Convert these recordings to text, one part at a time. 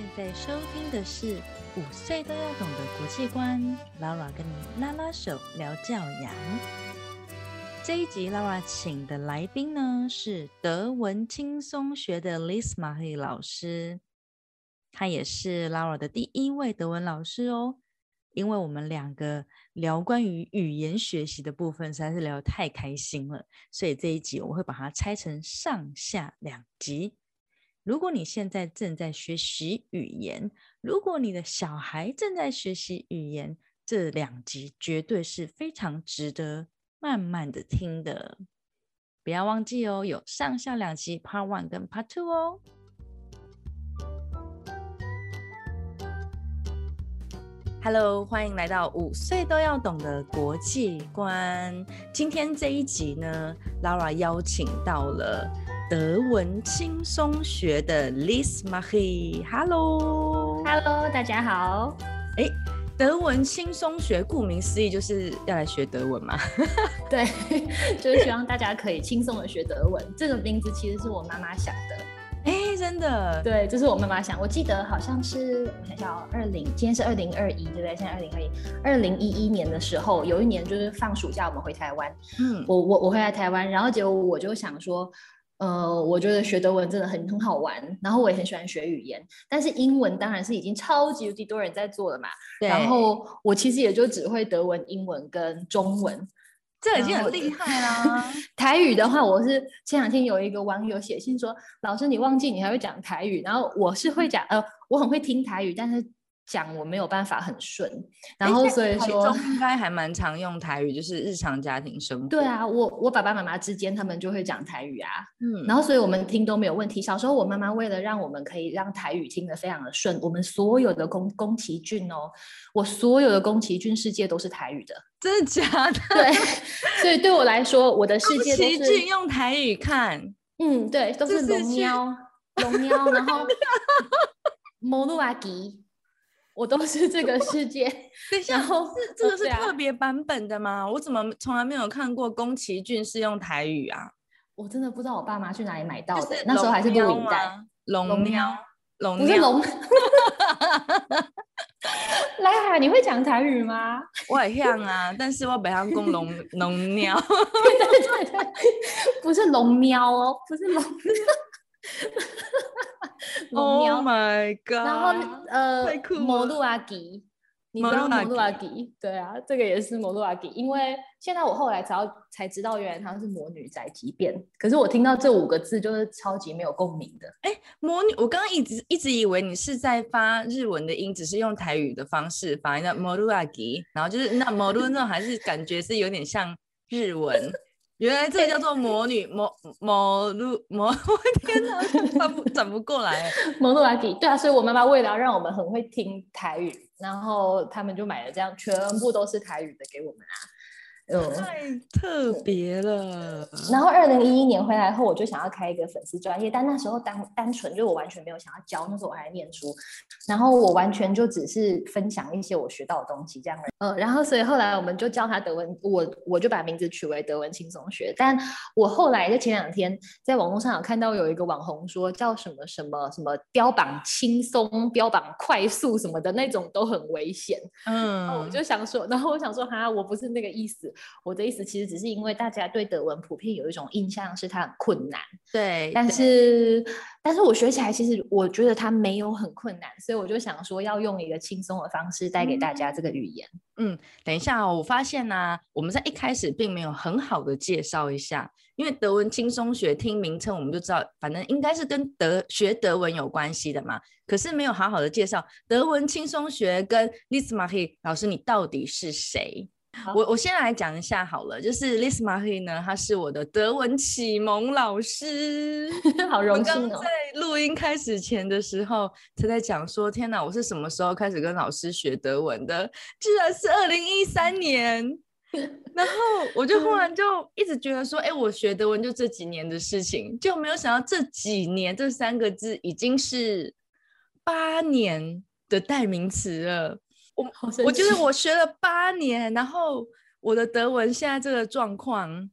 现在收听的是五岁都要懂的国际观，Laura 跟你拉拉手聊教养。这一集 Laura 请的来宾呢是德文轻松学的 Liz Marie 老师，他也是 Laura 的第一位德文老师哦。因为我们两个聊关于语言学习的部分实在是聊得太开心了，所以这一集我会把它拆成上下两集。如果你现在正在学习语言，如果你的小孩正在学习语言，这两集绝对是非常值得慢慢的听的。不要忘记哦，有上下两集 Part One 跟 Part Two 哦。Hello，欢迎来到五岁都要懂的国际观。今天这一集呢，Laura 邀请到了德文轻松学的 Liz Marie。Hello，Hello，大家好。哎，德文轻松学，顾名思义就是要来学德文嘛？对，就是希望大家可以轻松的学德文。这个名字其实是我妈妈想的。哎，真的，对，这是我妈妈想。我记得好像是，我想想，二零，今天是二零二一，对不对？现在二零二一，二零一一年的时候，有一年就是放暑假，我们回台湾。嗯，我我我回来台湾，然后结果我就想说，呃，我觉得学德文真的很很好玩，然后我也很喜欢学语言，但是英文当然是已经超级无敌多人在做了嘛。然后我其实也就只会德文、英文跟中文。这已经很厉害啦！台语的话，我是前两天有一个网友写信说：“老师，你忘记你还会讲台语。”然后我是会讲，呃，我很会听台语，但是。讲我没有办法很顺，然后所以说应该还蛮常用台语，就是日常家庭生活。对啊，我我爸爸妈妈之间他们就会讲台语啊，嗯，然后所以我们听都没有问题。小时候我妈妈为了让我们可以让台语听得非常的顺，我们所有的宫宫崎骏哦，我所有的宫崎骏世界都是台语的，真的假的？对，所以对我来说，我的世界都是用台语看，嗯，对，都是龙喵龙喵，然后 摩鲁阿吉。我都是这个世界，等一下是这个是特别版本的吗？我怎么从来没有看过宫崎骏是用台语啊？我真的不知道我爸妈去哪里买到的，那时候还是录影带。龙喵，龙不是龙。来哈，你会讲台语吗？我很像啊，但是我北上讲龙龙 喵。对对对，不是龙喵哦，不是龙。Oh my god！然后呃，摩路阿吉，你知道摩路阿吉？对啊，这个也是摩路阿吉。因为现在我后来才才知道，原来它是魔女宅急便。可是我听到这五个字就是超级没有共鸣的。哎，魔女，我刚刚一直一直以为你是在发日文的音，只是用台语的方式发那摩路阿吉，然后就是那摩路那种还是感觉是有点像日文。原来这个叫做魔女魔魔路魔，我天哪，转不转不过来。魔路拉迪，对啊，所以我妈妈为了让我们很会听台语，然后他们就买了这样全部都是台语的给我们啊。太特别了。然后二零一一年回来后，我就想要开一个粉丝专业，但那时候单单纯就我完全没有想要教，那时候我还在念书，然后我完全就只是分享一些我学到的东西这样。呃，然后所以后来我们就叫他德文，我我就把名字取为德文轻松学。但我后来就前两天在网络上有看到有一个网红说叫什么什么什么标榜轻松、标榜快速什么的那种都很危险。嗯，我就想说，然后我想说哈，我不是那个意思。我的意思其实只是因为大家对德文普遍有一种印象是它很困难，对，但是但是我学起来其实我觉得它没有很困难，所以我就想说要用一个轻松的方式带给大家这个语言。嗯，等一下，我发现呢，我们在一开始并没有很好的介绍一下，因为德文轻松学听名称我们就知道，反正应该是跟德学德文有关系的嘛，可是没有好好的介绍德文轻松学跟 Liz Marie 老师你到底是谁？我我先来讲一下好了，就是 Liz Marie 呢，他是我的德文启蒙老师，好荣幸哦。在录音开始前的时候，他在讲说：“天哪，我是什么时候开始跟老师学德文的？居然是二零一三年。”然后我就忽然 就一直觉得说：“哎，我学德文就这几年的事情，就没有想到这几年这三个字已经是八年的代名词了。”我我觉得我学了八年，然后我的德文现在这个状况，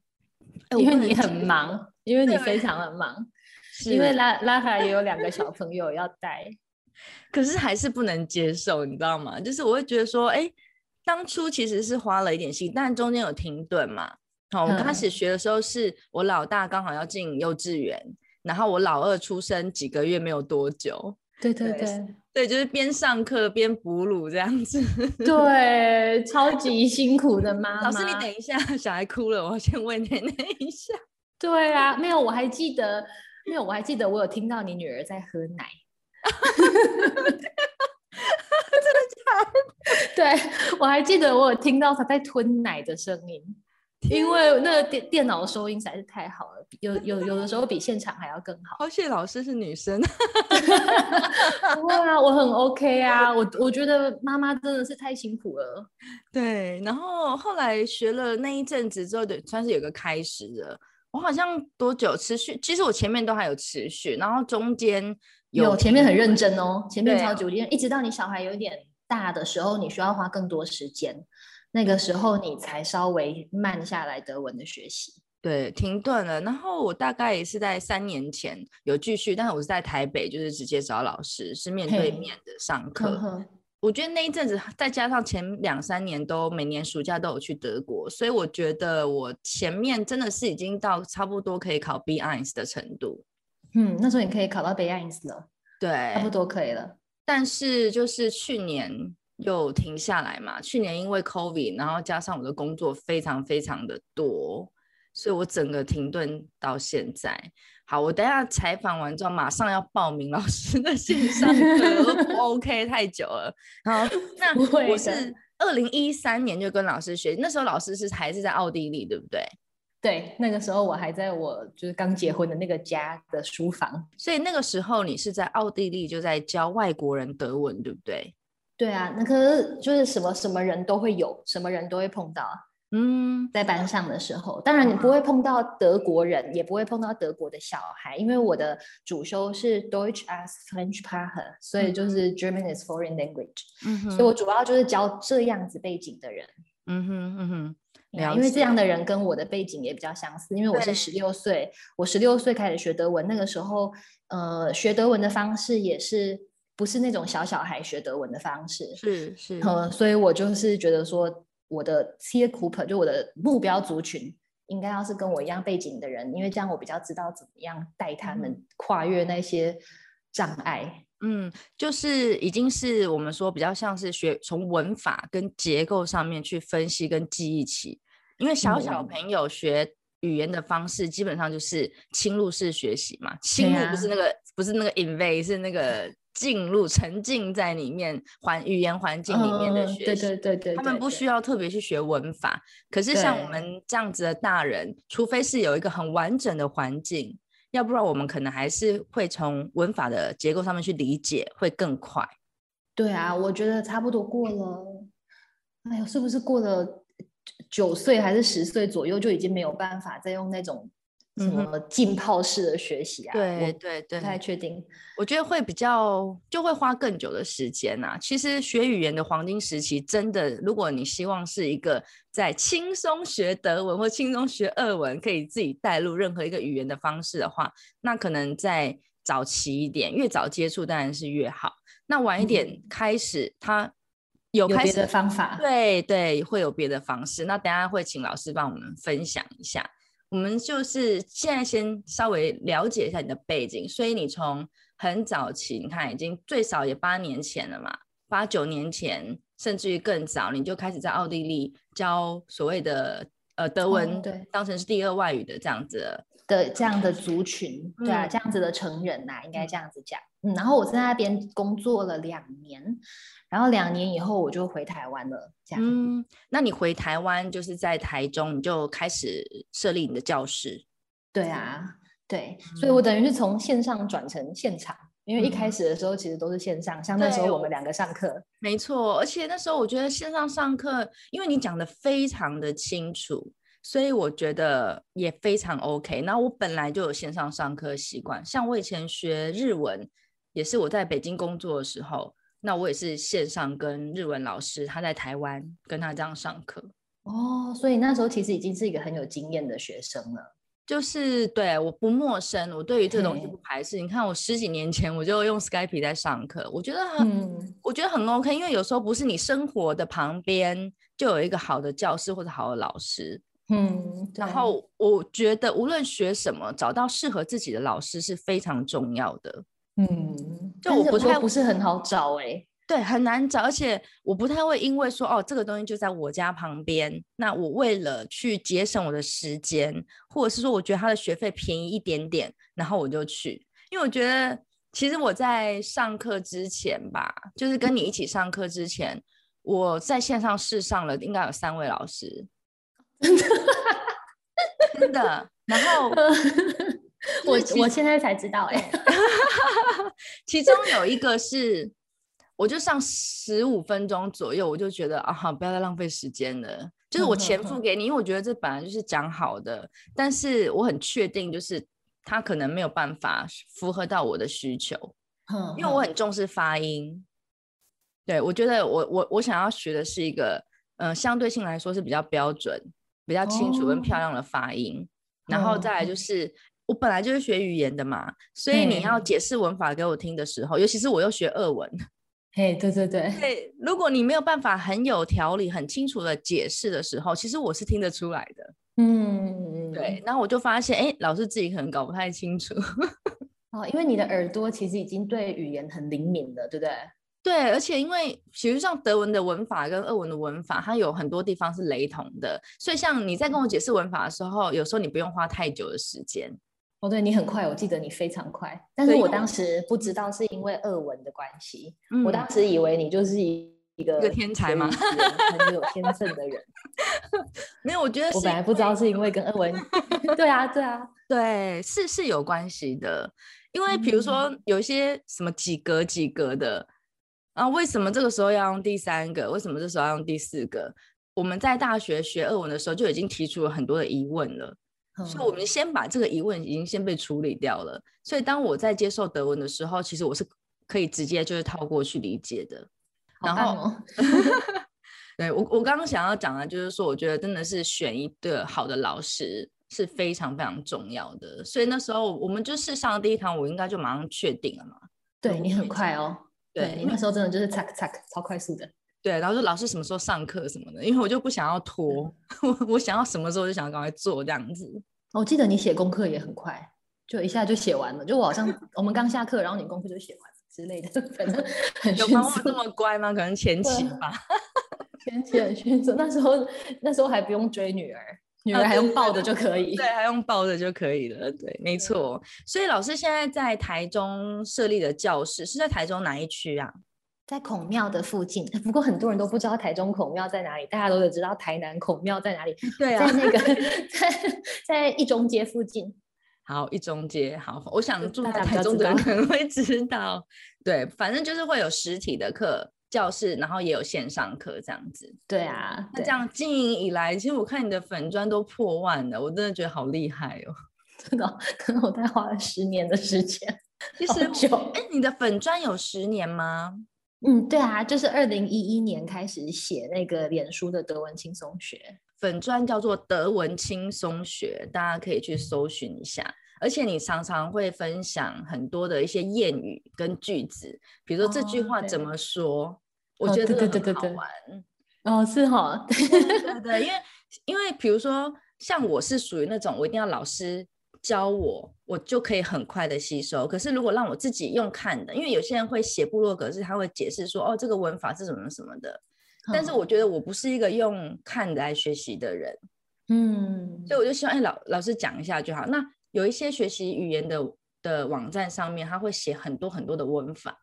因为你很忙，因为你非常的忙，因为拉拉哈也有两个小朋友要带，可是还是不能接受，你知道吗？就是我会觉得说，哎，当初其实是花了一点心，但中间有停顿嘛。好，我们开始学的时候，是我老大刚好要进幼稚园，然后我老二出生几个月没有多久。对对对对，就是边上课边哺乳这样子。对，超级辛苦的妈妈。老师，你等一下，小孩哭了，我先喂奶奶一下。对啊，没有，我还记得，没有，我还记得，我有听到你女儿在喝奶。真的假的？对我还记得，我有听到她在吞奶的声音。因为那个电电脑的收音实在是太好了，有有有的时候比现场还要更好。好谢老师是女生，不会啊，我很 OK 啊，我我觉得妈妈真的是太辛苦了。对，然后后来学了那一阵子之后，对，算是有个开始了。我好像多久持续？其实我前面都还有持续，然后中间有前面很认真哦，前面超久，一直到你小孩有点大的时候，你需要花更多时间。那个时候你才稍微慢下来德文的学习，对，停顿了。然后我大概也是在三年前有继续，但是我是在台北，就是直接找老师，是面对面的上课。我觉得那一阵子，再加上前两三年都每年暑假都有去德国，所以我觉得我前面真的是已经到差不多可以考 B I S 的程度。嗯，那时候你可以考到 B I S 了，对，差不多可以了。但是就是去年。又停下来嘛？去年因为 COVID，然后加上我的工作非常非常的多，所以我整个停顿到现在。好，我等下采访完之后，马上要报名老师的线上课，不 OK？太久了。好，那我是二零一三年就跟老师学，那时候老师是还是在奥地利，对不对？对，那个时候我还在我就是刚结婚的那个家的书房，所以那个时候你是在奥地利就在教外国人德文，对不对？对啊，那可是就是什么什么人都会有，什么人都会碰到。嗯，在班上的时候，当然你不会碰到德国人，也不会碰到德国的小孩，因为我的主修是 Deutsch as French p a r t 所以就是 German as foreign language。嗯哼，所以我主要就是教这样子背景的人。嗯哼嗯哼，因为这样的人跟我的背景也比较相似，因为我是十六岁，我十六岁开始学德文，那个时候呃学德文的方式也是。不是那种小小孩学德文的方式，是是，嗯，所以我就是觉得说，我的 c e Cooper 就我的目标族群，应该要是跟我一样背景的人，因为这样我比较知道怎么样带他们跨越那些障碍。嗯，就是已经是我们说比较像是学从文法跟结构上面去分析跟记忆起，因为小小朋友学语言的方式基本上就是侵入式学习嘛，侵入不是那个不是那个 invade 是那个。进入沉浸在里面环语言环境里面的学习，对对对对，他们不需要特别去学文法。可是像我们这样子的大人，除非是有一个很完整的环境，要不然我们可能还是会从文法的结构上面去理解，会更快。对啊，我觉得差不多过了。哎呦，是不是过了九岁还是十岁左右，就已经没有办法再用那种？什么浸泡式的学习啊？对对对，不太确定。我觉得会比较就会花更久的时间呐。其实学语言的黄金时期，真的，如果你希望是一个在轻松学德文或轻松学俄文，可以自己带入任何一个语言的方式的话，那可能在早期一点，越早接触当然是越好。那晚一点开始，他有别的方法，对对，会有别的方式。那等下会请老师帮我们分享一下。我们就是现在先稍微了解一下你的背景，所以你从很早期，你看已经最少也八年前了嘛，八九年前，甚至于更早，你就开始在奥地利教所谓的呃德文，对，当成是第二外语的这样子的这样的族群，对啊，这样子的成人呐，应该这样子讲。嗯，然后我在那边工作了两年。然后两年以后我就回台湾了，这样。嗯，那你回台湾就是在台中，你就开始设立你的教室。对啊，对，所以我等于是从线上转成现场，因为一开始的时候其实都是线上，像那时候我们两个上课。没错，而且那时候我觉得线上上课，因为你讲的非常的清楚，所以我觉得也非常 OK。那我本来就有线上上课习惯，像我以前学日文，也是我在北京工作的时候。那我也是线上跟日文老师，他在台湾跟他这样上课哦，所以那时候其实已经是一个很有经验的学生了。就是对我不陌生，我对于这个东西不排斥。你看，我十几年前我就用 Skype 在上课，我觉得很，嗯我觉得很 OK，因为有时候不是你生活的旁边就有一个好的教室或者好的老师，嗯，然后我觉得无论学什么，找到适合自己的老师是非常重要的。嗯，就我不太不是很好找哎、对，很难找，而且我不太会因为说哦，这个东西就在我家旁边，那我为了去节省我的时间，或者是说我觉得他的学费便宜一点点，然后我就去，因为我觉得其实我在上课之前吧，就是跟你一起上课之前，我在线上试上了应该有三位老师，真的，然后 我我现在才知道哎、其中有一个是，我就上十五分钟左右，我就觉得啊，好不要再浪费时间了。就是我嗯钱付给你，因为我觉得这本来就是讲好的，但是我很确定，就是他可能没有办法符合到我的需求，哼因为我很重视发音。对我觉得我我我想要学的是一个，呃，相对性来说是比较标准、比较清楚跟漂哦亮的发音。然后嗯再来就嗯是，我本来就是学语言的嘛，所以你要解释文法给我听的时候，尤其是我又学俄文，嘿，对对对，对，如果你没有办法很有条理、很清楚的解释的时候，其实我是听得出来的。嗯，对，然后我就发现，哎，老师自己可能搞不太清楚。哦，因为你的耳朵其实已经对语言很灵敏了，对不对？对，而且因为其实像德文的文法跟俄文的文法，它有很多地方是雷同的，所以像你在跟我解释文法的时候，有时候你不用花太久的时间。哦，对你很快，我记得你非常快，但是我当时不知道是因为俄文的关系，我嗯。当时以为你就是一一个个天才吗学语言很有天分的人，没有，我觉得。我本来不知道是因为跟俄文，对啊，对啊，对，是是有关系的，因为比如说嗯有一些什么几格几格的啊，为什么这个时候要用第三个？为什么这时候要用第四个？我们在大学学俄文的时候就已经提出了很多的疑问了，所以我嗯们先把这个疑问已经先被处理掉了。所以当我在接受德文的时候，其实我是可以直接就是套过去理解的。好然后哦，对我，我刚刚想要讲的就是说，我觉得真的是选一个好的老师是非常非常重要的。所以那时候我们就是上了第一堂，我应该就马上确定了嘛。对你很快哦，对你那时候真的就是擦擦超快速的，对，然后说老师什么时候上课什么的，因为我就不想要拖，我我想要什么时候就想要赶快做这样子。我记得你写功课也很快，就一下就写完了。就我好像我们刚下课，然后你功课就写完了之类的，反正很迅速有吗我这。么乖吗？可能前期吧。前期很迅速，那时候那时候还不用追女儿，女啊儿还用抱的就可以。对，还用抱着就可以了。对，没错。所以老师现在在台中设立的教室是在台中哪一区啊？在孔庙的附近，不过很多人都不知道台中孔庙在哪里，大家都得知道台南孔庙在哪里，对在那个 在在一中街附近。好，一中街。好，我想住在台中的人会知道。对，反正就是会有实体的课教室，然后也有线上课这样子。对啊，对那这样经营以来，其实我看你的粉砖都破万了，我真的觉得好厉害哦。真的哦，可能我大概花了十年的时间，好其实，久。哎，你的粉砖有十年吗？嗯，对啊，就是二零一一年开始写那个脸书的德文轻松学。粉砖叫做德文轻松学，大家可以去搜寻一下。而且你常常会分享很多的一些谚语跟句子，比如说这句话怎么说，我哦觉得对这个很好对对对对玩。哦，是哈，对对，因 为因为比如说像我是属于那种我一定要老师教我，我就可以很快的吸收。可是如果让我自己用看的，因为有些人会写部落格，是他会解释说哦这个文法是什么什么的，但是嗯我觉得我不是一个用看的来学习的人。嗯，所以我就希望，哎，老老师讲一下就好。那有一些学习语言的的网站上面，他会写很多很多的文法，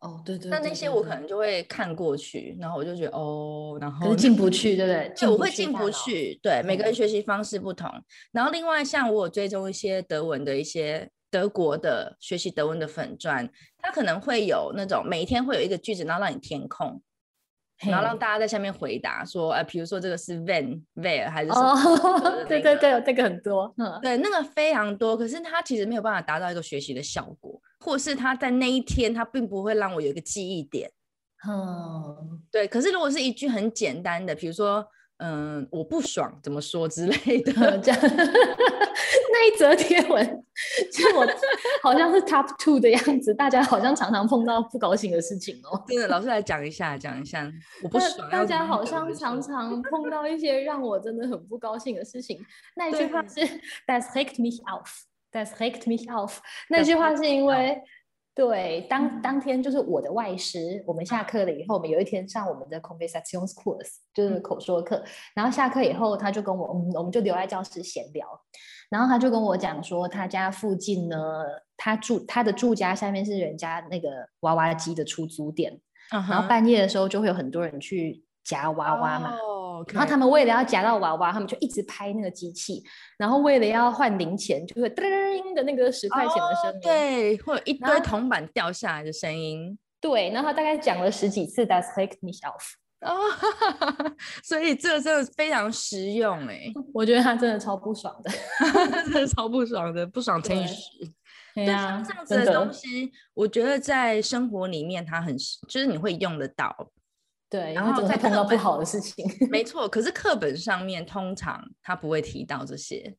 哦，对对，那那对那那些我可能就会看过去，然后我就觉得哦，然后可是进不去，对不对？对，我会进不。去。对，每个人嗯学习方式不同。然后另外，像我有追踪一些德文的一些德国的学习德文的粉砖，它可能会有那种每天会有一个句子，然后让你填空，然后让大家在下面回答说，呃，比如说这个是 when、where 还是什么对那个对对，这个很多，嗯，对，那个非常多，可是它其实没有办法达到一个学习的效果，或是它在那一天它并不会让我有一个记忆点。嗯，对，可是如果是一句很简单的，比如说嗯，我不爽，怎么说之类的。这样 那一则贴文，就我好像是 top two 的样子，大家好像常常碰到不高兴的事情哦。真的，老师来讲一下，讲一下，我不爽。大家好像常常碰到一些让我真的很不高兴的事情。那一句话是 Das regt mich auf，Das regt mich auf。那句话是因为。对，当当天就是我的外师，我们下课了以后，我们有一天上我们的 conversation course，就是口说课。然后下课以后，他就跟我，我们就留在教室闲聊。然后他就跟我讲说，他家附近呢，他住他的住家下面是人家那个娃娃机的出租店，然后半夜的时候就会有很多人去夹娃娃嘛。然后他们为了要夹到娃娃，他们就一直拍那个机器，然后为了要换零钱，就会叮的那个十块钱的声音，对，会有一堆铜板掉下来的声音，对。然后他大概讲了十几次，Das take me off，哦，所以这个真的非常实用哎，我觉得他真的超不爽的，真的超不爽的，不爽乘以十。对啊，这样子的东西，我觉得在生活里面它很，就是你会用得到。对，然后再碰到不好的事情，没错。可是课本上面通常他不会提到这些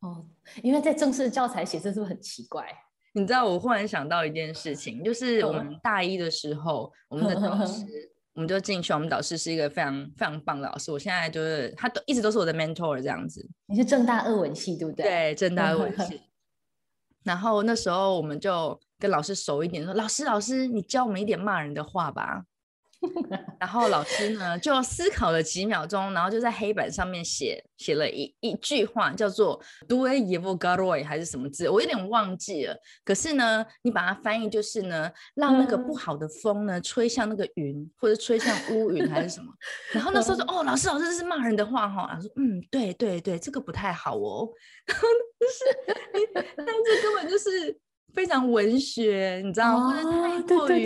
哦，因为在正式教材写，这是不是很奇怪？你知道，我忽然想到一件事情，就是我们大一的时候，我们的导师，我们就进去，我们导师是一个非常非常棒的老师。我现在就是他都一直都是我的 mentor 这样子。你是正大二文系对不对？对，正大二文系。然后那时候我们就跟老师熟一点，说老师老师，你教我们一点骂人的话吧。然后老师呢就思考了几秒钟，然后就在黑板上面写写了一一句话，叫做 “do a evil g a r o y 还是什么字，我有点忘记了。可是呢，你把它翻译就是呢，让那个不好的风呢吹向那个云，或者吹向乌云还是什么。然后那时候说：“哦，老师，老师，这是骂人的话哈。”老师说：“嗯，对对对，这个不太好哦。”然后就是，但这根本就是非常文学，你知道吗？或者太过于。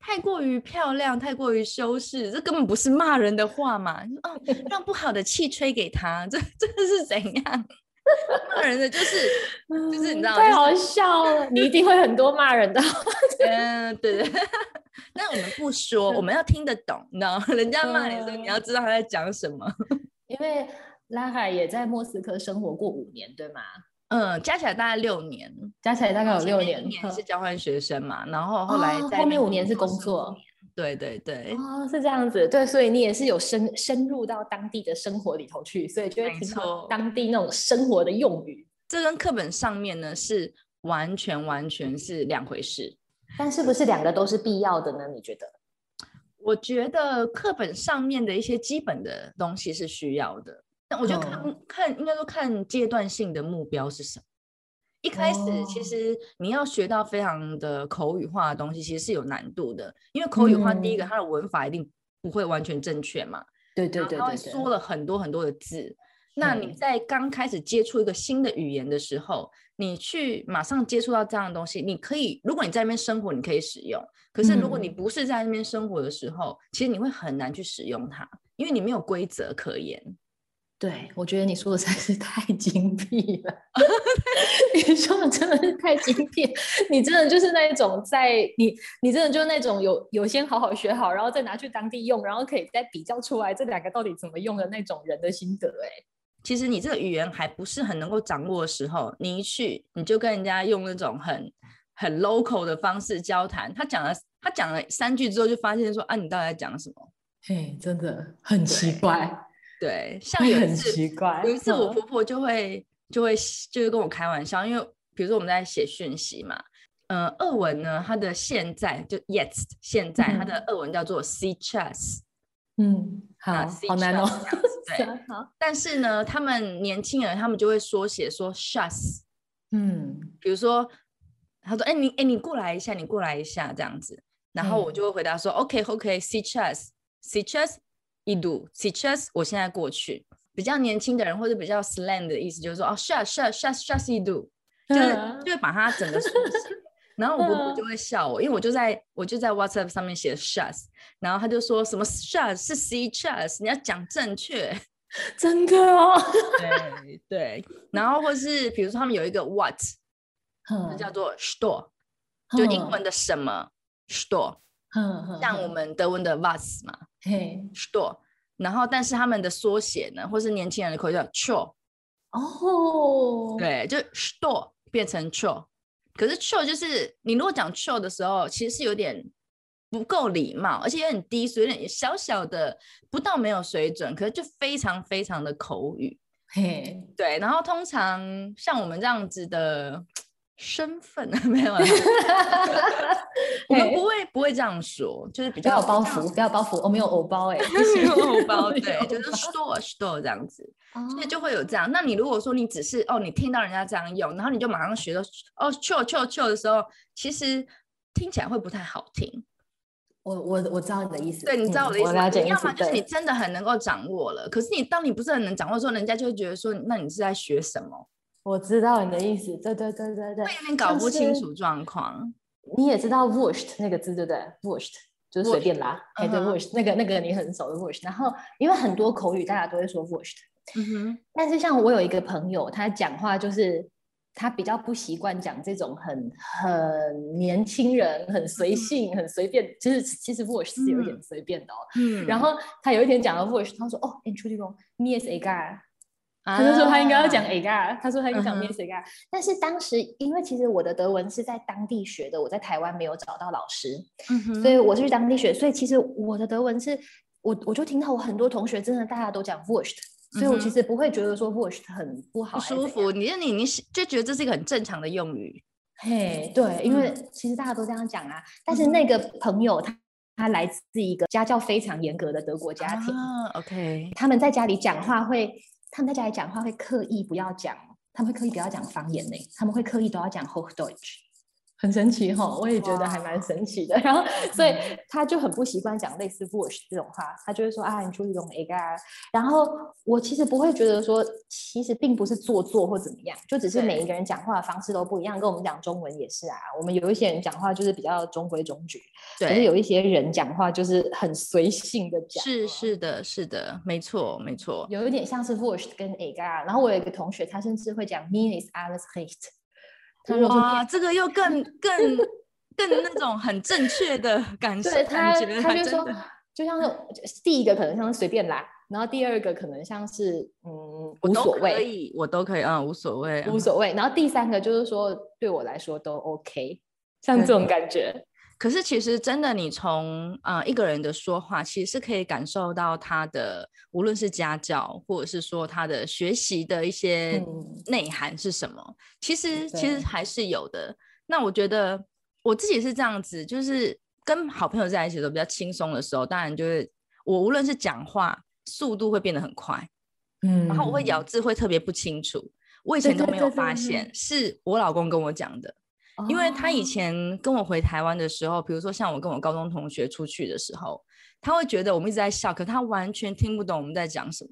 太过于漂亮，太过于修饰，这根本不是骂人的话嘛？哦，让不好的气吹给他，这这是怎样？骂人的就是 就是你知道，太好笑了，你一定会很多骂人的。嗯，对对。那我们不说，我们要听得懂，你知道，人家骂你的时候，你要知道他在讲什么。因为拉海也在莫斯科生活过五年，对吗？嗯，加起来大概六年，加起来大概有六年。一年是交换学生嘛，然后后来后面五年是工作。对对对，哦，是这样子。对，所以你也是有深深入到当地的生活里头去，所以就会听到当地那种生活的用语。这跟课本上面呢是完全完全是两回事。但是不是两个都是必要的呢？你觉得？我觉得课本上面的一些基本的东西是需要的。那我就看看，应该说看阶段性的目标是什么。一开始其实你要学到非常的口语化的东西，其实是有难度的，因为口语化第一个它的文法一定不会完全正确嘛。对对对，它会说了很多很多的字。那你在刚开始接触一个新的语言的时候，你去马上接触到这样的东西，你可以，如果你在那边生活，你可以使用。可是如果你不是在那边生活的时候，其实你会很难去使用它，因为你没有规则可言。对，我觉得你说的才是太精辟了。你说的真的是太精辟，你真的就是那一种在你，你真的就是那种有有先好好学好，然后再拿去当地用，然后可以再比较出来这两个到底怎么用的那种人的心得。哎，其实你这个语言还不是很能够掌握的时候，你一去你就跟人家用那种很很 local 的方式交谈，他讲了他讲了三句之后，就发现说啊，你到底在讲什么？嘿，真的很奇怪。对，像有一次，有一次我婆婆就会就会就是跟我开玩笑，因为比如说我们在写讯息嘛，呃，俄文呢，它的现在就 yet 现在它的俄文叫做 see chess，嗯，好，好难哦，对，好，但是呢，他们年轻人他们就会缩写说 shus，嗯，比如说他说，哎，你哎你过来一下，你过来一下这样子，然后我就会回答说，OK OK，see chess，see chess。一度，сейчас，我现在过去，比较年轻的人或者比较 slang 的意思就是说，哦，shut shut shut shut 一度，就是就会把它整个缩写，然后我婆婆就会笑我，因为我就在我就在 WhatsApp 上面写 shut，然后他就说什么 shut 是 see chus，你要讲正确，真的哦，对对，然后或是比如说他们有一个 what，叫做 store，就英文的什么 store，像我们德文的 was 嘛。 嘿，store，然后但是他们的缩写呢，或是年轻人的口语叫 cho，哦，对，就 store 变成 cho，可是 cho 就是你如果讲 cho 的时候，其实是有点不够礼貌，而且有点低俗，有点小小的不到没有水准，可是就非常非常的口语。嘿，对，然后通常像我们这样子的身份 没有啦，我们不会不会这样说，就是比较有包袱，不要有包袱，我们有偶包哎，没有偶包 对，就是 store store 这样子，所以哦就会有这样。那你如果说你只是哦，你听到人家这样用，然后你就马上学到哦 chill chill chill 的时候，其实听起来会不太好听。我我我知道你的意思，对，你知道我的意思要么，就是你，真的很能够掌握了，可是你当你不是很能掌握的时候，人家就会觉得说，那你是在学什么？我知道你的意思，对对对对对会，有点搞不清楚状况。你也知道 washed 那个字对不对？washed 就是随便拉，哎对 washed 那个那个你很熟的 washed，然后因为很多口语大家都会说 washed，嗯哼，但是像我有一个朋友，他讲话就是他比较不习惯讲这种很很年轻人、很随性、很随便，就是其实 wash 是有一点随便的哦。嗯。然后他有一天讲到 wash，他说哦 i n t e。他他就说他应该要讲啊。A g a 他说他应该讲嗯 m 哼。I s a g a 但是当时因为其实我的德文是在当地学的，我在台湾没有找到老师，嗯所以我是去当地学，所以其实我的德文是我我就听到我很多同学真的大家都讲 washed，所以我其实不会觉得说 washed 很不好不舒服，你就你你是就觉得这是一个很正常的用语。嘿，对，因为其实大家都这样讲啊，但是那个朋友他他来自一个家教非常严格的德国家庭，啊，OK，他们在家里讲话会，他们在家里讲话会刻意不要讲，他们会刻意不要讲方言呢，他们会刻意都要讲 Hochdeutsch。很神奇哈，我也觉得还蛮神奇的。然后，所以他就很不习惯讲类似 “bush” 这种话，他就会说啊，你注意用 a a 然后我其实不会觉得说，其实并不是做作或怎么样，就只是每一个人讲话的方式都不一样。跟我们讲中文也是啊，我们有一些人讲话就是比较中规中矩，可是，有一些人讲话就是很随性的讲。是是的，是的，没错没错。有一点像是 Bush 跟 a a 然后我有一个同学，他甚至会讲 “me is alles recht”。他说哇，这个又更更更那种很正确的感受，对他，他就说就像是第一个可能像是随便来，然后第二个可能像是嗯无所谓，以，我都可以，嗯，无所谓，嗯无所谓，然后第三个就是说对我来说都 OK，像这种感觉。可是其实真的，你从呃一个人的说话，其实是可以感受到他的，无论是家教，或者是说他的学习的一些嗯内涵是什么，其实其实还是有的。那我觉得我自己是这样子，就是跟好朋友在一起的时候比较轻松的时候，当然就是我无论是讲话速度会变得很快，嗯然后我会咬字会特别不清楚。我以前都没有对对发现，是我老公跟我讲的。因为他以哦前跟我回台湾的时候，比如说像我跟我高中同学出去的时候，他会觉得我们一直在笑，可他完全听不懂我们在讲什么。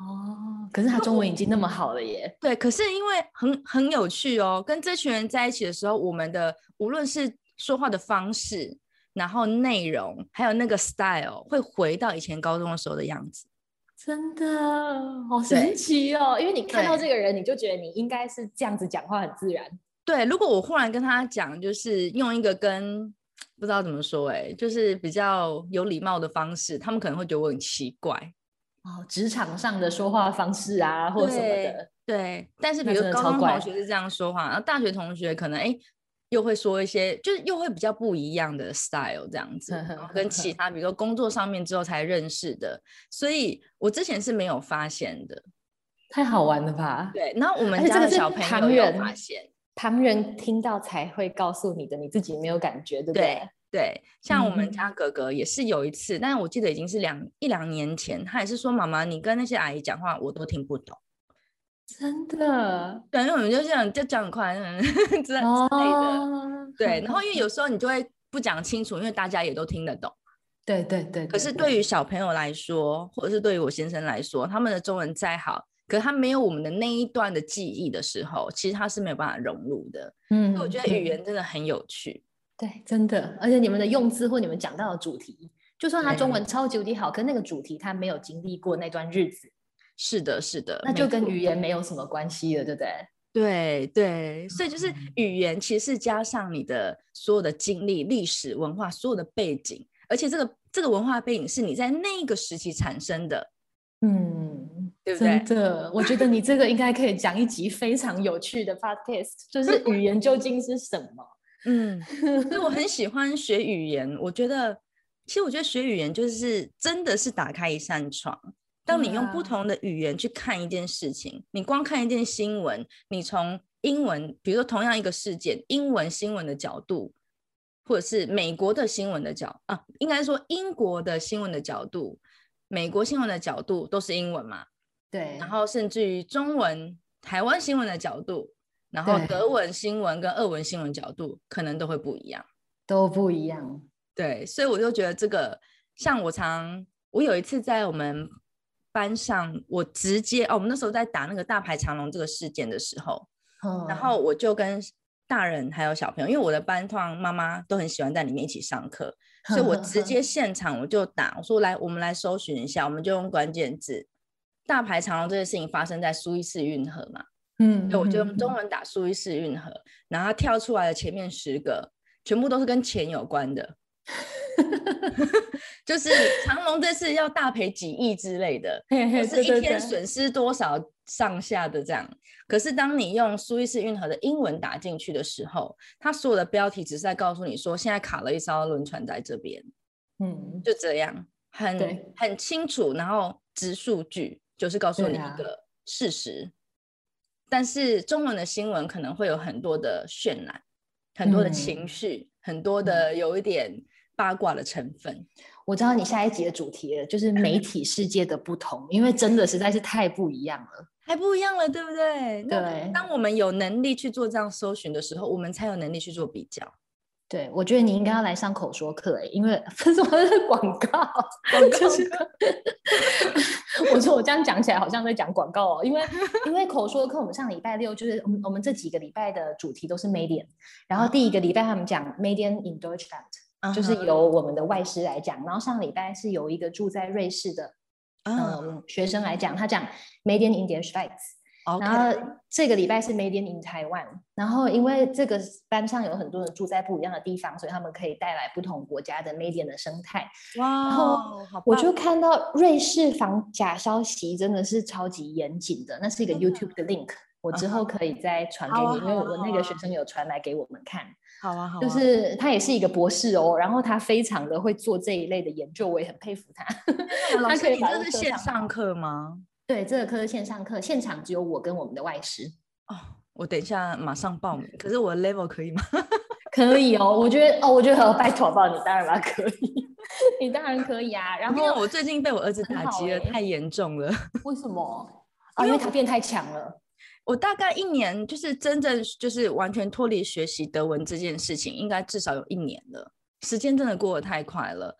哦，可是他中文已经那么好了耶。对，可是因为很很有趣哦，跟这群人在一起的时候，我们的无论是说话的方式，然后内容，还有那个 style，会回到以前高中的时候的样子。真的好神奇哦！因为你看到对这个人，你就觉得你应该是这样子讲话很自然。对，如果我忽然跟他讲，就是用一个跟不知道怎么说、欸，哎，就是比较有礼貌的方式，他们可能会觉得我很奇怪。哦，职场上的说话方式啊，或什么的，对，但是比那如高中同学是这样说话，然后大学同学可能哎又会说一些，就是又会比较不一样的 style 这样子，然后跟其他比如说工作上面之后才认识的，所以我之前是没有发现的。太好玩了吧？对，然后我们家的小朋友有发现，旁人听到才会告诉你的，你自己没有感觉，对不对对，像我们嗯家哥哥也是有一次，但是我记得已经是两一两年前，他也是说妈妈，你跟那些阿姨讲话我都听不懂。真的对，因为我们就这样就讲很快嗯 之之类的。哦，对，然后因为有时候你就会不讲清楚，因为大家也都听得懂。对对对，可是对于小朋友来说，或者是对于我先生来说，他们的中文再好，可是他没有我们的那一段的记忆的时候，其实他是没有办法融入的。嗯所以我觉得语言真的很有趣。对，真的，而且你们的用字或你们讲到的主题，就算他中文超级无敌好，可那个主题他没有经历过那段日子，是的，是的，那就跟语言没有什么关系了，对不对？对对，所以就是嗯。语言其实是加上你的所有的经历、历史文化、所有的背景，而且这个这个文化背景是你在那个时期产生的，嗯，对不对？真的，我觉得你这个应该可以讲一集非常有趣的 podcast，就 是语言究竟是什么？嗯，所以我很喜欢学语言。我觉得，其实我觉得学语言就是真的是打开一扇窗。当你用不同的语言去看一件事情，你光看一件新闻，你从英文，比如说同样一个事件，英文新闻的角度，或者是美国的新闻的角啊，应该说英国的新闻的角度，美国新闻的角度都是英文嘛？对。然后甚至于中文台湾新闻的角度。然后德文新闻跟俄文新闻角度可能都会不一样，都不一样。对，所以我就觉得这个，像我常，我有一次在我们班上，我直接哦，我们那时候在打那个大排长龙这个事件的时候，然后我就跟大人还有小朋友，因为我的班通常妈妈都很喜欢在里面一起上课，所以我直接现场我就打，我说来，我们来搜寻一下，我们就用关键字“大排长龙”这件事情发生在苏伊士运河嘛。嗯，我就用中文打苏伊士运河，然后跳出来的前面十个全部都是跟钱有关的，就是长隆这次要大赔几亿之类的，是一天损失多少上下的这样。可是当你用苏伊士运河的英文打进去的时候，它所有的标题只是在告诉你说现在卡了一艘轮船在这边，嗯，就这样，很很清楚，然后直数据就是告诉你一个事实。但是中文的新闻可能会有很多的渲染，很多的情绪，很多的有一点八卦的成分。我知道你下一集的主题了，就是媒体世界的不同，因为真的实在是太不一样了，太不一样了，对不对？对。当我们有能力去做这样搜寻的时候，我们才有能力去做比较。对，我觉得你应该要来上口说课哎，因为什么是广告？广告课。我说我这样讲起来好像在讲广告哦，因为 因为口说课，我们上礼拜六就是我们我们这几个礼拜的主题都是 Median，然后第一个礼拜他们讲 Median in Deutschland，就是由我们的外师来讲，然后上礼拜是由一个住在瑞士的嗯学生来讲，他讲 Median in Schweiz。然后这个礼拜是 Made in Taiwan，然后因为这个班上有很多人住在不一样的地方，所以他们可以带来不同国家的 Made in 的生态。哇！然后我就看到瑞士防假消息真的是超级严谨的，那是一个 YouTube 的 link，我之后可以再传给你，因为我那个学生有传来给我们看。好啊，好。就是他也是一个博士哦，然后他非常的会做这一类的研究，我也很佩服他。老 师，你这是线上课吗？对，这个课是线上课，现场只有我跟我们的外师。哦，我等一下马上报名。可是我的 level 可以吗？可以哦，我觉得哦，我觉得拜托报你当然可以，你当然可以啊。然后我最近被我儿子打击的太严重了。为什么？因为他变太强了。我大概一年就是真正就是完全脱离学习德文这件事情，应该至少有一年了。时间真的过得太快了。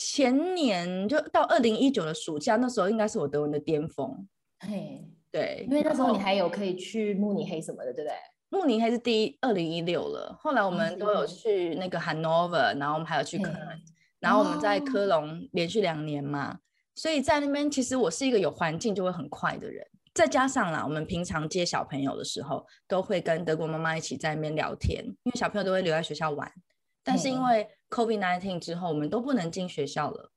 前年就到二零一九的暑假，那时候应该是我德文的巅峰。嘿，对，因为那时候你还有可以去慕尼黑什么的，对不对？慕尼黑是第一二零一六了，后来我们都有去那个 Hanover，然后我们还有去科隆，然后我们在科隆连续两年嘛，所以在那边其实我是一个有环境就会很快的人，再加上啦，我们平常接小朋友的时候，都会跟德国妈妈一起在那边聊天，因为小朋友都会留在学校玩。但是因为 COVID nineteen 之后，我们都不能进学校了，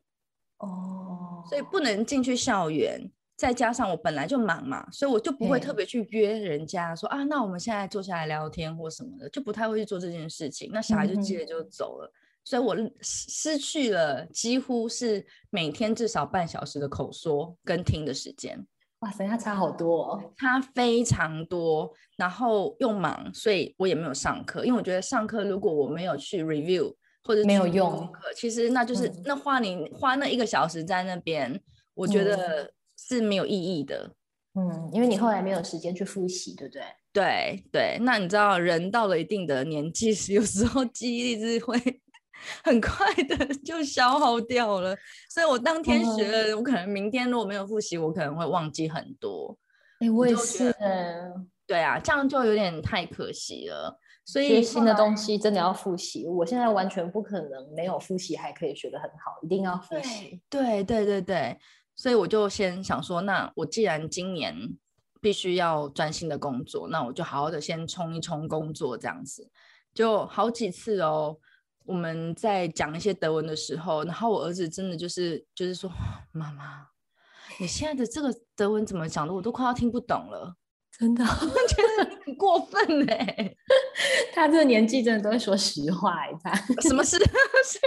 哦，所以不能进去校园。再加上我本来就忙嘛，所以我就不会特别去约人家说啊，那我们现在坐下来聊天或什么的，就不太会去做这件事情。那小孩就接着就走了，所以我失去了几乎是每天至少半小时的口说跟听的时间。哇塞，他差好多，哦，差非常多，然后又忙，所以我也没有上课。因为我觉得上课如果我没有去 review 或者没有用，其实那就是那花你花那一个小时在那边，我觉得是没有意义的。嗯，因为你后来没有时间去复习，对不对？对对，那你知道人到了一定的年纪时，有时候记忆力是会。很快的 就消耗掉了，所以我当天学了，我可能明天如果没有复习，我可能会忘记很多。哎，我也是，对啊，这样就有点太可惜了。所以学新的东西真的要复习，我现在完全不可能没有复习还可以学得很好，一定要复习。对对对对，所以我就先想说，那我既然今年必须要专心的工作，那我就好好的先冲一冲工作，这样子就好几次哦。我们在讲一些德文的时候，然后我儿子真的就是就是说，妈妈，你现在的这个德文怎么讲的，我都快要听不懂了，真的，我觉得你很过分哎、他这个年纪真的都会说实话，他什么？事？是不是？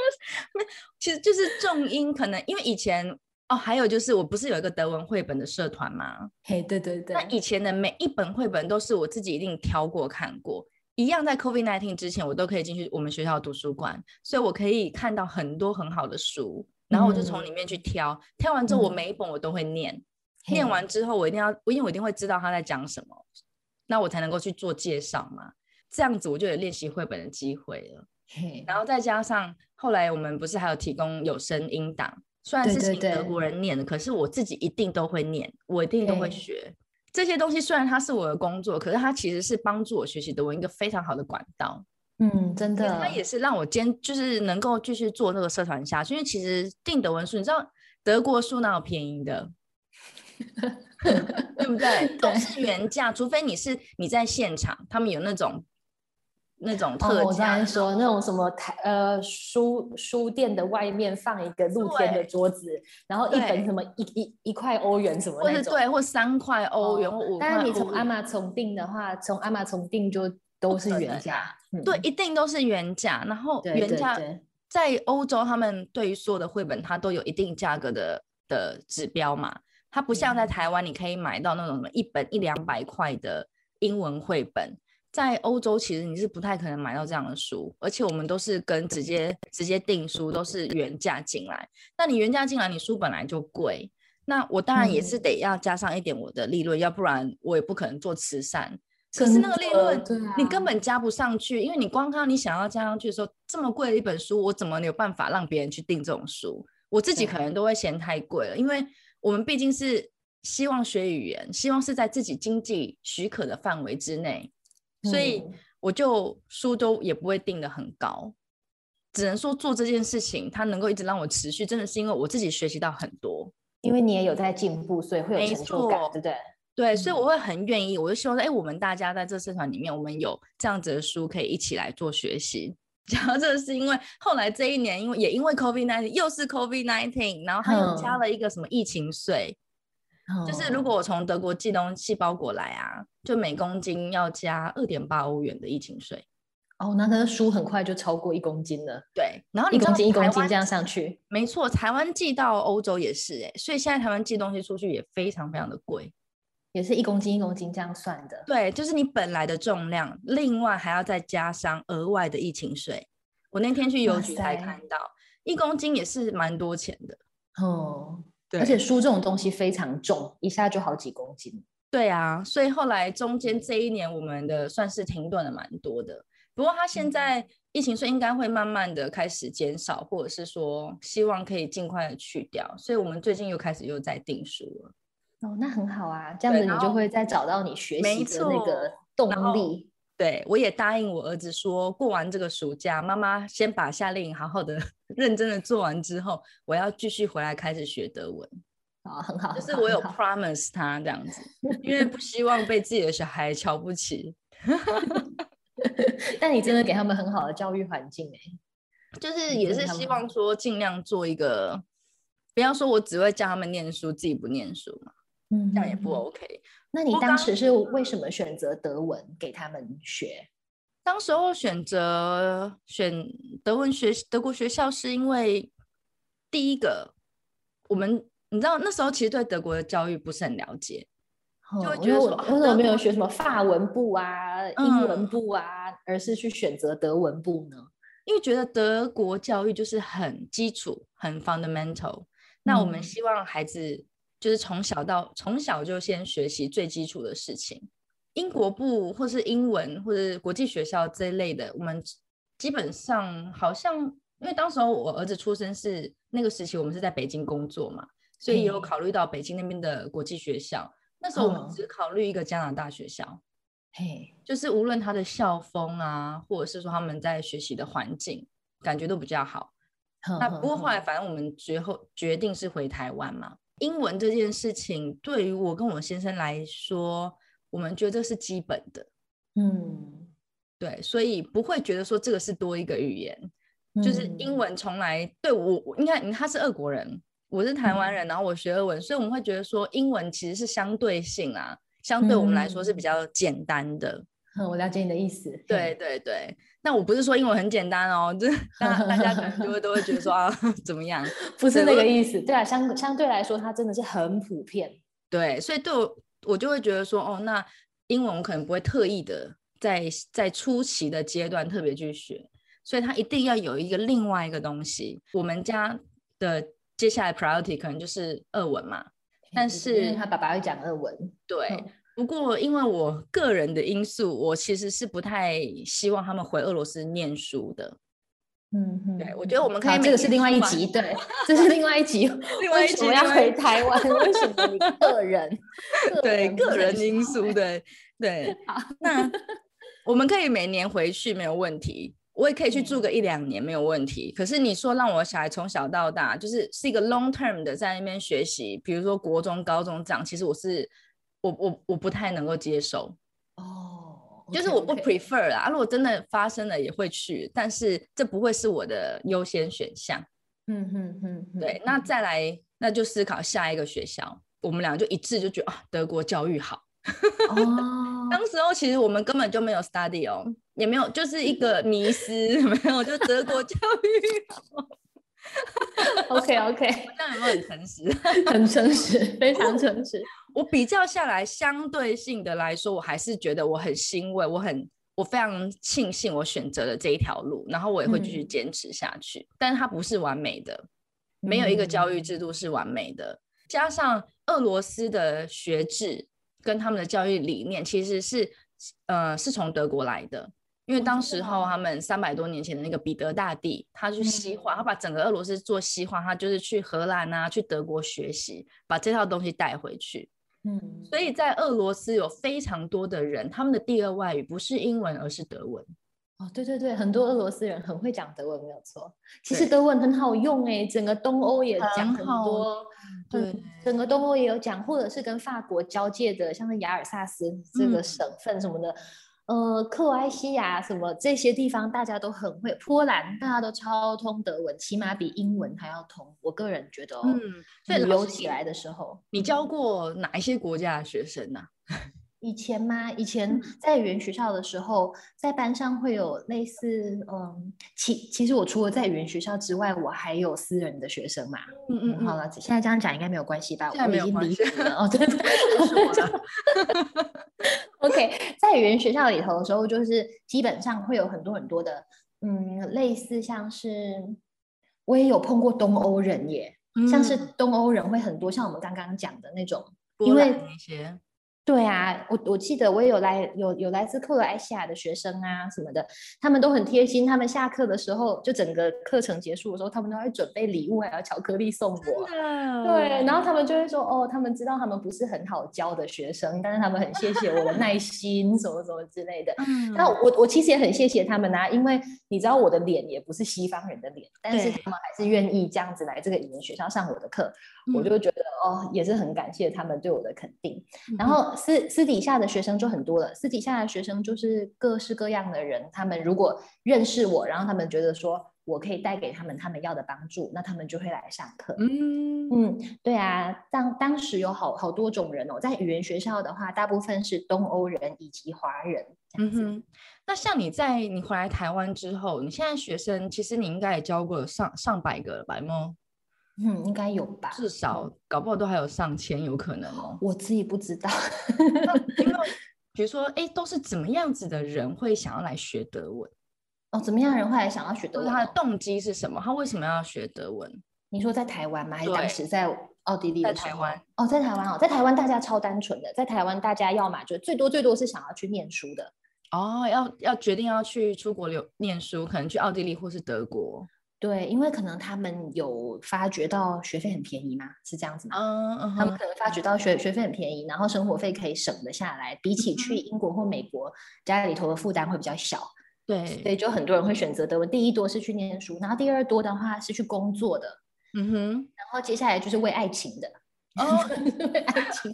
没其实就是重音，可能因为以前哦，还有就是我不是有一个德文绘本的社团吗？嘿，对对对那，以前的每一本绘本都是我自己一定挑过看过，一样在 COVID nineteen 之前，我都可以进去我们学校的图书馆，所以我可以看到很多很好的书，然后我就从里面去挑，挑完之后我嗯。每一本我都会念，嘿念。完之后我一定要，因为我一定会知道他在讲什么，那我才能够去做介绍嘛，这样子我就有练习绘本的机会了。然后再加上后来我们不是还有提供有声音档，虽然是请德对国人念的，可是我自己一定都会念，我一定都会对学这些东西。虽然它是我的工作，可是它其实是帮助我学习德文一个非常好的管道。嗯，真的，它也是让我坚就是能够继续做那个社团下去。因为其实订德文书，你知道德国书哪有便宜的？对不对？都对是原价，除非你是你在现场，他们有那种那种哦，特我刚价才说那种什么台呃书书店的外面放一个露天的桌子，然后一本什么一一一块欧元什么那种，或者对，或三块欧元五块但是你从阿玛从订的话，从阿玛从订就都是原价，嗯对，一定都是原价。然后原价在欧洲，他们对于所有的绘本，它都有一定价格的的指标嘛。它不像在嗯台湾，你可以买到那种什么一本一两百块的英文绘本，在欧洲其实你是不太可能买到这样的书，而且我们都是跟直接直接订书，都是原价进来。那你原价进来，你书本来就贵，那我当然也是嗯得要加上一点我的利润，要不然我也不可能做慈善。可是那个利润，对你根啊本加不上去，因为你光靠你想要加上去的时候，这么贵的一本书，我怎么有办法让别人去订这种书？我自己可能都会嫌太贵了，因为我们毕竟是希望学语言，希望是在自己经济许可的范围之内，所以嗯我就书都也不会定的很高，只能说做这件事情，它能够一直让我持续，真的是因为我自己学习到很多。因为你也有在进步，所以会有成就感，错对不对？对，所以嗯我会很愿意，我就希望说，哎，我们大家在这社团里面，我们有这样子的书可以一起来做学习。然后这个是因为后来这一年，因为也因为 COVID nineteen，又是 COVID nineteen，然后他又加嗯了一个什么疫情税，就是如哦果我从德国寄东西包裹来啊，就每公斤要加二点八欧元的疫情税。哦，那个书很快就超过一公斤了，对，然后你一公斤一公斤这样上去，没错，台湾寄到欧洲也是哎、所以现在台湾寄东西出去也非常非常的贵。也是一公斤一公斤这样算的。对，就是你本来的重量，另外还要再加上额外的疫情税。我那天去邮局才看到，一公斤也是蛮多钱的。哦，对而且书这种东西非常重，一下就好几公斤。对啊，所以后来中间这一年，我们的算是停顿了蛮多的。不过它现嗯在疫情税应该会慢慢的开始减少，或者是说希望可以尽快的去掉。所以我们最近又开始又在订书了。哦，那很好啊，这样子你就会再找到你学没习的那个动力。对，我也答应我儿子说，过完这个暑假，妈妈先把夏令营好好的、认真的做完之后，我要继续回来开始学德文。啊，很好，就是我有 promise 他这样子，因为不希望被自己的小孩瞧不起。但你真的给他们很好的教育环境哎、就是也是希望说尽量做一个，不要说我只会教他们念书，自己不念书嘛，嗯这样也不 OK。那你当时是为什么选择德文给他们学？当时候选择选德文学德国学校，是因为第一个，我们你知道那时候其实对德国的教育不是很了解，就会觉得为什么没有学什么法文部啊、英嗯文部啊，而是去选择德文部呢？因为觉得德国教育就是很基础、很 fundamental。那我们嗯希望孩子就是从小到从小就先学习最基础的事情。英国部或是英文或者国际学校这一类的，我们基本上好像，因为当时候我儿子出生是那个时期，我们是在北京工作嘛，所以也有嗯考虑到北京那边的国际学校。那时候我们嗯只考虑一个加拿大学校，嘿，就是无论他的校风啊，或者是说他们在学习的环境，感觉都比较好。那不过后来，反正我们最后决定是回台湾嘛。英文这件事情，对于我跟我先生来说，我们觉得是基本的，嗯，对，所以不会觉得说这个是多一个语言。就是英文从来对我，我应该他是俄国人，我是台湾人，然后我学俄文，所以我们会觉得说英文其实是相对性啊，相对我们来说是比较简单的。嗯，我了解你的意思。对对对，那我不是说英文很简单哦，这 大大家可能就会都会觉得说啊怎么样？不是那个意思。对啊，相相对来说，它真的是很普遍。对，所以对我我就会觉得说，哦，那英文我可能不会特意的在在初期的阶段特别去学。所以他一定要有一个另外一个东西。我们家的接下来 priority 可能就是俄文嘛，但是他爸爸会讲俄文。对，不过因为我个人的因素，我其实是不太希望他们回俄罗斯念书的。嗯嗯，对，我觉得我们可以，这个是另外一集，对，这是另外一集。另外一集我要回台湾，为什么？你 个人，对，个人因素，对对。那我们可以每年回去没有问题。我也可以去住个一两年没有问题，可是你说让我小孩从小到大就是是一个 long term 的在那边学习，比如说国中、高中这样，其实我是我我我不太能够接受哦，就是我不 prefer 啦。如果真的发生了也会去，但是这不会是我的优先选项。嗯哼哼，对，那再来那就思考下一个学校，我们俩就一致就觉得啊，德国教育好。哦，当时候其实我们根本就没有 study 哦，也没有，就是一个迷失，没有，就德国教育。OK OK，这样有没有很诚实？很诚实，非常诚实。我比较下来，相对性的来说，我还是觉得我很欣慰，我很我非常庆幸我选择了这一条路，然后我也会继续坚持下去。但是它不是完美的，没有一个教育制度是完美的，加上俄罗斯的学制。跟他们的教育理念其实是，呃，是从德国来的，因为当时候他们三百多年前的那个彼得大帝，他去西化，他把整个俄罗斯做西化，他就是去荷兰啊，去德国学习，把这套东西带回去。嗯，所以在俄罗斯有非常多的人，他们的第二外语不是英文，而是德文。哦，对对对，很多俄罗斯人很会讲德文，没有错。其实德文很好用诶，整个东欧也讲很多。对，整个东欧也有讲，或者是跟法国交界的，像是雅尔萨斯这个省份什么的，呃，克罗埃西亚什么这些地方，大家都很会。波兰大家都超通德文，起码比英文还要通。我个人觉得，嗯，所以游起来的时候，你教过哪一些国家的学生呢？以前吗？以前在语言学校的时候，在班上会有类似，嗯，其其实我除了在语言学校之外，我还有私人的学生嘛。嗯嗯，好了，现在这样讲应该没有关系吧？我已经离职了哦，真的。OK，在语言学校里头的时候，就是基本上会有很多很多的，嗯，类似像是我也有碰过东欧人耶，像是东欧人会很多，像我们刚刚讲的那种，因为。对啊，我我记得我也有来有有来自克罗埃西亚的学生啊什么的，他们都很贴心。他们下课的时候，就整个课程结束的时候，他们都会准备礼物，还有巧克力送我。对，然后他们就会说，哦，他们知道他们不是很好教的学生，但是他们很谢谢我的耐心，什么什么之类的。那我我其实也很谢谢他们啊，因为你知道我的脸也不是西方人的脸，但是他们还是愿意这样子来这个语言学校上我的课，我就觉得哦，也是很感谢他们对我的肯定。然后。私私底下的学生就很多了，私底下的学生就是各式各样的人。他们如果认识我，然后他们觉得说我可以带给他们他们要的帮助，那他们就会来上课。嗯嗯，对啊，当当时有好好多种人哦，在语言学校的话，大部分是东欧人以及华人。嗯哼，那像你在你回来台湾之后，你现在学生其实你应该也教过上上百个了吧？吗？嗯，应该有吧，至少搞不好都还有上千，有可能哦。我自己不知道，因为比如说，哎，都是怎么样子的人会想要来学德文？哦，怎么样人会来想要学德文？他的动机是什么？他为什么要学德文？你说在台湾吗？还是当时在奥地利？在台湾哦，在台湾哦，在台湾大家超单纯的，在台湾大家要么就最多最多是想要去念书的哦，要要决定要去出国留念书，可能去奥地利或是德国。对，因为可能他们有发觉到学费很便宜嘛，是这样子吗？嗯嗯，他们可能发觉到学学费很便宜，然后生活费可以省得下来，比起去英国或美国，家里头的负担会比较小。对，所以就很多人会选择德文。第一多是去念书，然后第二多的话是去工作的。嗯哼，然后接下来就是为爱情的。哦，为爱情，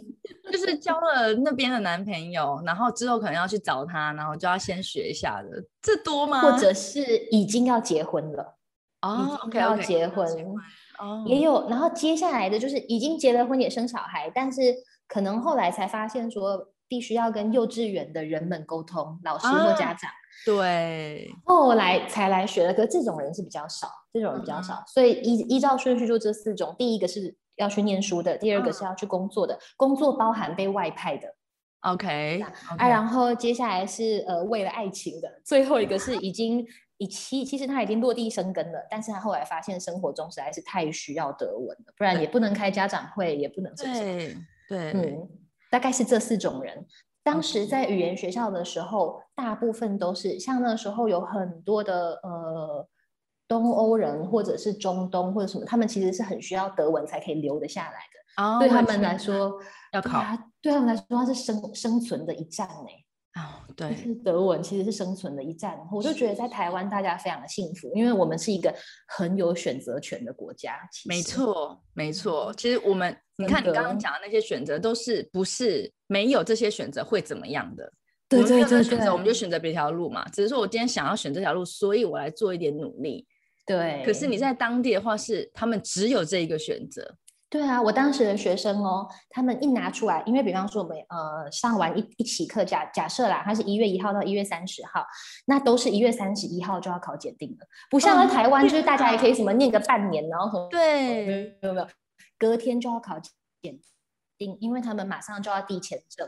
就是交了那边的男朋友，然后之后可能要去找他，然后就要先学一下的，这多吗？或者是已经要结婚了。哦，OK 要结婚，哦，也有，然后接下来的就是已经结了婚也生小孩，但是可能后来才发现说必须要跟幼稚园的人们沟通，老师或家啊长，对，后来才来学的。可是这种人是比较少，这种人比较嗯少，所以依依照顺序就这四种，第一个是要去念书的，第二个嗯。是要去工作的，工作包含被外派的。OK，啊，然后接下来是呃为了爱情的，最后一个是已经已其其实他已经落地生根了，但是他后来发现生活中实在是太需要德文了，不然也不能开家长会，也不能什么什么对对，嗯，大概是这四种人。当时在语言学校的时候，大部分都是像那时候有很多的呃东欧人或者是中东或者什么，他们其实是很需要德文才可以留得下来的。哦对他们来说，要考对他们来说，它是生生存的一战呢、哦，就对，是德文其实是生存的一战，我就觉得在台湾大家非常的幸福，因为我们是一个很有选择权的国家。其没，错，没错。其实我们，你看你刚刚讲的那些选择，都是不是没有这些选择会怎么样的？对没有对对这些选择，我们就选择别条路嘛。只是说我今天想要选这条路，所以我来做一点努力。对。可是你在当地的话，是他们只有这一个选择。对啊，我当时的学生哦，他们一拿出来，因为比方说我们呃上完一一期课，假假设啦，他是一月一号到一月三十号，那都是一月三十一号就要考检定了，不像在哦台湾，就是大家也可以什么念个半年，然后什么对，没有没有，隔天就要考检定，因为他们马上就要递签证，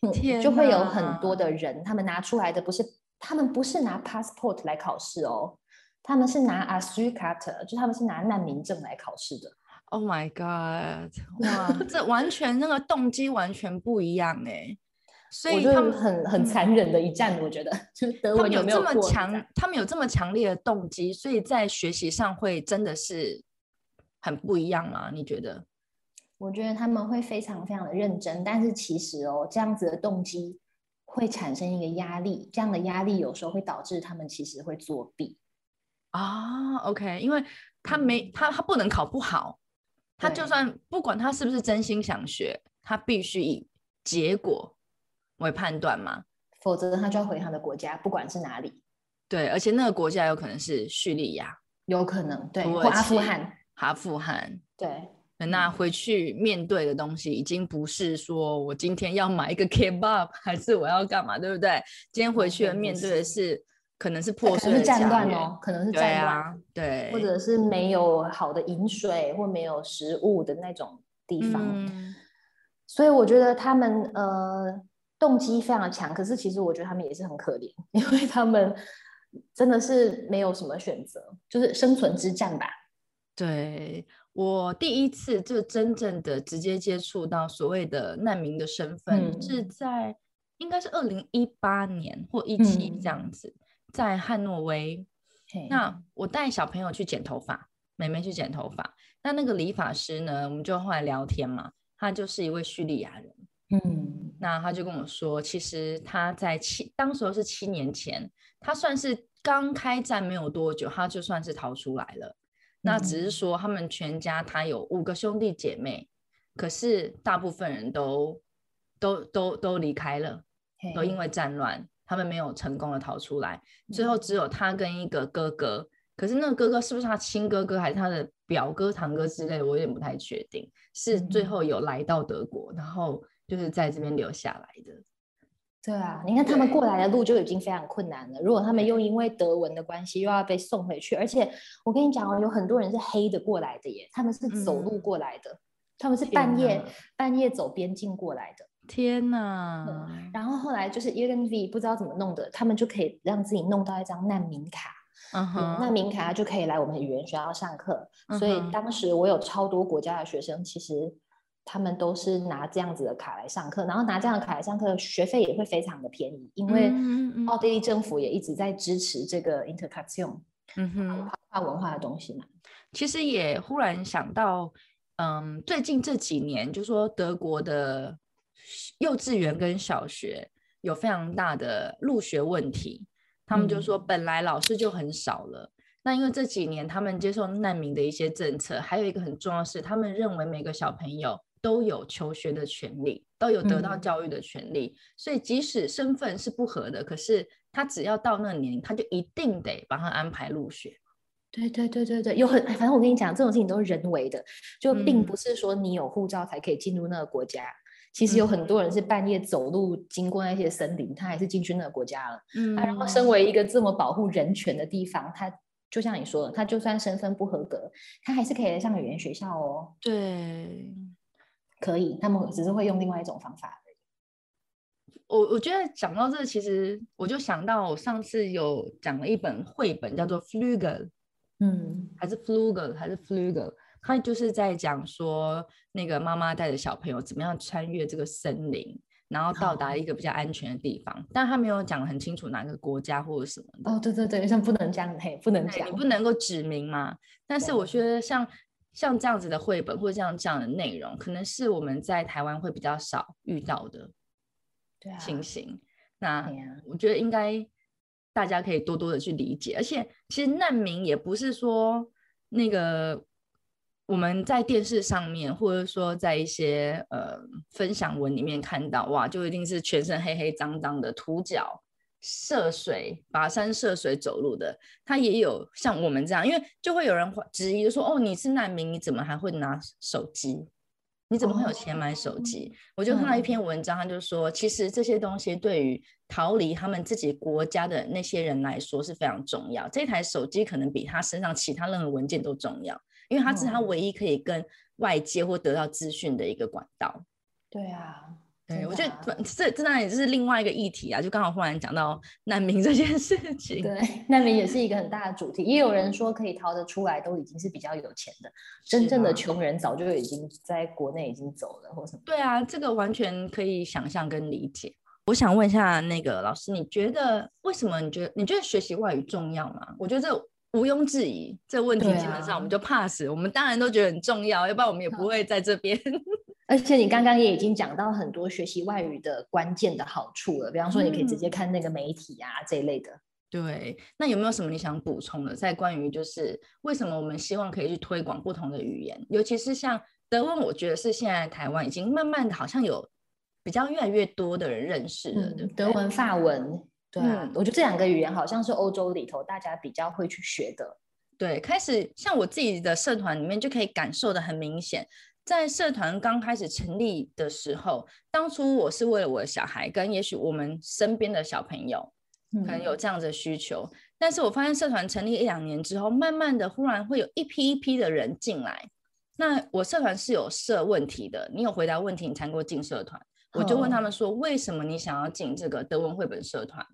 嗯，就会有很多的人，他们拿出来的不是，他们不是拿 passport 来考试哦，他们是拿 a s y l card，就他们是拿难民证来考试的。Oh my god！哇，这完全那个动机完全不一样哎。所以他们很很嗯残忍的一战，我觉得就德他们有这么强，他们有这么强烈的动机，所以在学习上会真的是很不一样吗？你觉得？我觉得他们会非常非常的认真，但是其实哦，这样子的动机会产生一个压力，这样的压力有时候会导致他们其实会作弊。啊，OK，因为他没他他不能考不好，他就算不管他是不是真心想学，他必须以结果为判断嘛。否则他就要回他的国家，不管是哪里，对，而且那个国家有可能是叙利亚、有可能对，或阿富汗，阿富汗。对，那回去面对的东西，已经不是说我今天要买一个 kebab，还是我要干嘛，对不对？今天回去面对的是是可能是破碎的是战乱哦，可能是对战乱，啊，对，或者是没有好的饮水或没有食物的那种地方。嗯所以我觉得他们呃动机非常的强，可是其实我觉得他们也是很可怜，因为他们真的是没有什么选择，就是生存之战吧。对我第一次就真正的直接接触到所谓的难民的身份，是嗯在应该是二零一八年或一七嗯这样子，在汉诺威。嘿那我带小朋友去剪头发，妹妹去剪头发。那那个理发师呢，我们就后来聊天嘛，他就是一位叙利亚人。嗯那他就跟我说，其实他在七，当时候是七年前，他算是刚开战没有多久，他就算是逃出来了。那只是嗯说他们全家他有五个兄弟姐妹，可是大部分人都都都都离开了，都因为战乱，他们没有成功的逃出来，最后嗯只有他跟一个哥哥。可是那个哥哥是不是他亲哥哥，还是他的表哥、堂哥之类的，我有点不太确定。是最嗯后有来到德国，然后就是在这边留下来的。对啊，你看他们过来的路就已经非常困难了，如果他们又因为德文的关系又要被送回去，而且我跟你讲哦，有很多人是黑的过来的耶，他们是走路嗯过来的，他们是半夜半夜走边境过来的。天哪！然后后来就是 U N V 不知道怎么弄的，他们就可以让自己弄到一张难民卡，嗯哼难，民卡就可以来我们语言学校上课。所以当时我有超多国家的学生，其实他们都是拿这样子的卡来上课，然后拿这样的卡来上课，学费也会非常的便宜，因为奥地利政府也一直在支持这个 intercultural 嗯哼，跨文化的东西嘛。其实也忽然想到，嗯，最近这几年，就说德国的幼稚园跟小学有非常大的入学问题，他们就说嗯本来老师就很少了。那因为这几年他们接受难民的一些政策，还有一个很重要的是，他们认为每个小朋友都有求学的权利，都有得到嗯教育的权利。所以即使身份是不合的，可是他只要到那个年龄，他就一定得帮他安排入学。对对对对对，有很反正我跟你讲，这种事情都是人为的，就并嗯不是说你有护照才可以进入那个国家。其实有很多人是半夜走路经过那些森林，他还是进去那个国家了。嗯啊，然后身为一个这么保护人权的地方，他就像你说的，他就算身份不合格，他还是可以来上语言学校哦。对，可以，他们只是会用另外一种方法。我我觉得讲到这，其实我就想到我上次有讲了一本绘本，叫做《Flugel》，嗯还是 Flugel 还是 Flugel，它就是在讲说那个妈妈带着小朋友怎么样穿越这个森林，然后到达一个比较安全的地方，但他没有讲很清楚哪个国家或者什么的。哦，对对对，像不能这样，嘿，不能讲对你，不能够指明嘛。但是我对觉得像像这样子的绘本或者这样这样的内容，可能是我们在台湾会比较少遇到的对啊，情形。那我觉得应该大家可以多多的去理解，而且其实难民也不是说那个我们在电视上面，或者说在一些呃分享文里面看到，哇，就一定是全身黑黑脏脏的，涂脚涉水、跋山涉水走路的。他也有像我们这样，因为就会有人怀质疑说，哦，你是难民，你怎么还会拿手机？你怎么会有钱买手机？我就看到一嗯篇文章，他就说，其实这些东西对于逃离他们自己国家的那些人来说是非常重要。这台手机可能比他身上其他任何文件都重要，因为它是他嗯唯一可以跟外界或得到资讯的一个管道。对啊，对，我觉得啊这这当然也是另外一个议题啊，就刚好忽然讲到难民这件事情。对，难民也是一个很大的主题。也有人说可以逃得出来，都已经是比较有钱的，真正的啊穷人早就已经在国内已经走了，或什么。对啊，这个完全可以想象跟理解。我想问一下那个老师，你觉得为什么？你觉得你觉得学习外语重要吗？我觉得这毋庸置疑，这个问题基本上我们啊就 pass，、我们当然都觉得很重要，要不然我们也不会在这边。而且你刚刚也已经讲到很多学习外语的关键的好处了，比方说你可以直接看那个媒体啊、这一类的。对，那有没有什么你想补充的？在关于就是为什么我们希望可以去推广不同的语言，尤其是像德文，我觉得是现在台湾已经慢慢的好像有比较越来越多的人认识了，嗯不，对？德文、法文，对啊，嗯我觉得这两个语言好像是欧洲里头大家比较会去学的。对，开始像我自己的社团里面就可以感受的很明显，在社团刚开始成立的时候，当初我是为了我的小孩，跟也许我们身边的小朋友，可能嗯有这样的需求，但是我发现社团成立一两年之后，慢慢的忽然会有一批一批的人进来。那我社团是有设问题的，你有回答问题，你才能够进社团。我就问他哦们说，为什么你想要进这个德文绘本社团？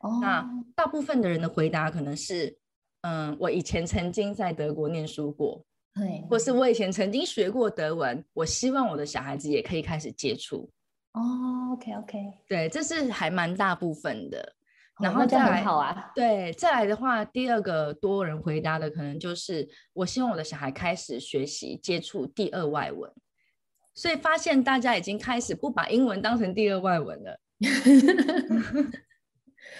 哦，那大部分的人的回答可能是，嗯，我以前曾经在德国念书过，对，或是我以前曾经学过德文，我希望我的小孩子也可以开始接触。哦，OK OK，对，这是还蛮大部分的。然后再来很好啊。对，再来的话，第二个多人回答的可能就是，我希望我的小孩开始学习接触第二外文，所以发现大家已经开始不把英文当成第二外文了。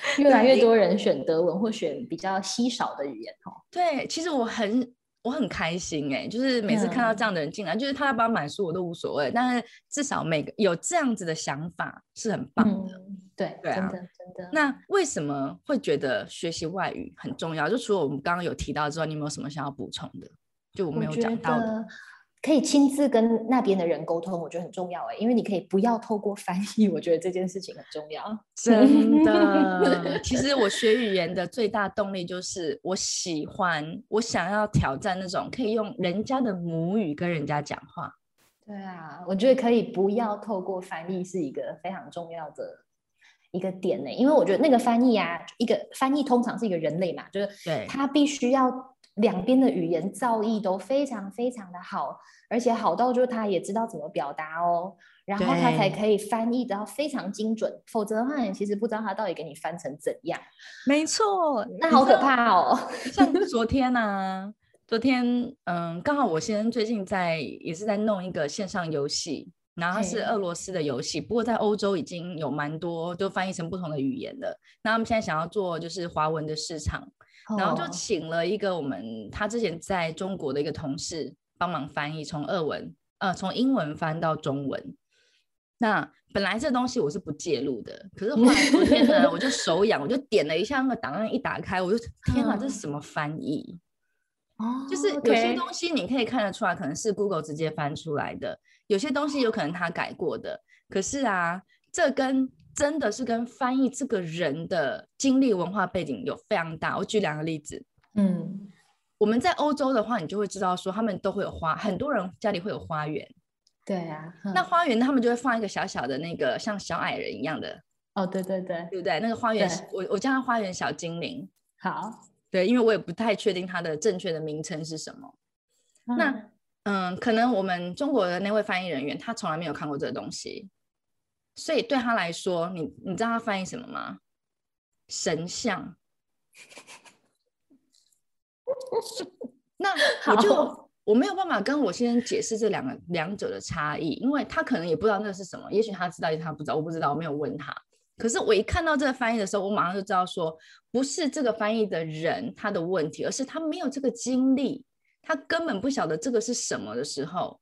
越来越多人选德文或选比较稀少的语言哦。对，其实我很我很开心哎、就是每次看到这样的人进来，就是他要不要买书我都无所谓，但是至少每个有这样子的想法是很棒的。嗯，对，对啊真的真的。那为什么会觉得学习外语很重要？就除了我们刚刚有提到之外，你有没有什么想要补充的？就我没有讲到的。得可以亲自跟那边的人沟通，我觉得很重要哎，因为你可以不要透过翻译，我觉得这件事情很重要。真的，其实我学语言的最大动力就是我喜欢，我想要挑战那种可以用人家的母语跟人家讲话。对啊，我觉得可以不要透过翻译是一个非常重要的一个点呢，因为我觉得那个翻译啊，一个翻译通常是一个人类嘛，就是对他必须要两边的语言造诣都非常非常的好，而且好到就是他也知道怎么表达哦，然后他才可以翻译到非常精准，否则的话，你其实不知道他到底给你翻成怎样，没错，那好可。怕哦。像昨天呢、昨天嗯，刚好我先生最近在也是在弄一个线上游戏，然后它是俄罗斯的游戏，不过在欧洲已经有蛮多都翻译成不同的语言了。那他们现在想要做就是华文的市场，然后就哦请了一个我们他之前在中国的一个同事帮忙翻译，从俄文呃从英文翻到中文。那本来这东西我是不介入的，可是后来昨天呢，我就手痒，我就点了一下那个档案，一打开我就天哪，这是嗯什么翻译？哦就是有些东西你可以看得出来，可能是 Google 直接翻出来的，有些东西有可能他改过的。可是啊，这跟真的是跟翻译这个人的经历、文化背景有非常大。我举两个例子，嗯，我们在欧洲的话，你就会知道说他们都会有花，很多人家里会有花园。对啊，那花园他们就会放一个小小的那个像小矮人一样的，哦，对对对，对不对？那个花园，我我叫它花园小精灵。好，对，因为我也不太确定它的正确的名称是什么。那嗯嗯，可能我们中国的那位翻译人员他从来没有看过这个东西，所以对他来说，你你知道他翻译什么吗？神像。那 我就我没有办法跟我先生解释这两个两者的差异，因为他可能也不知道那是什么，也许他知道，也许他不知道，我不知道，我没有问他。可是我一看到这个翻译的时候，我马上就知道说，不是这个翻译的人他的问题，而是他没有这个经历，他根本不晓得这个是什么的时候，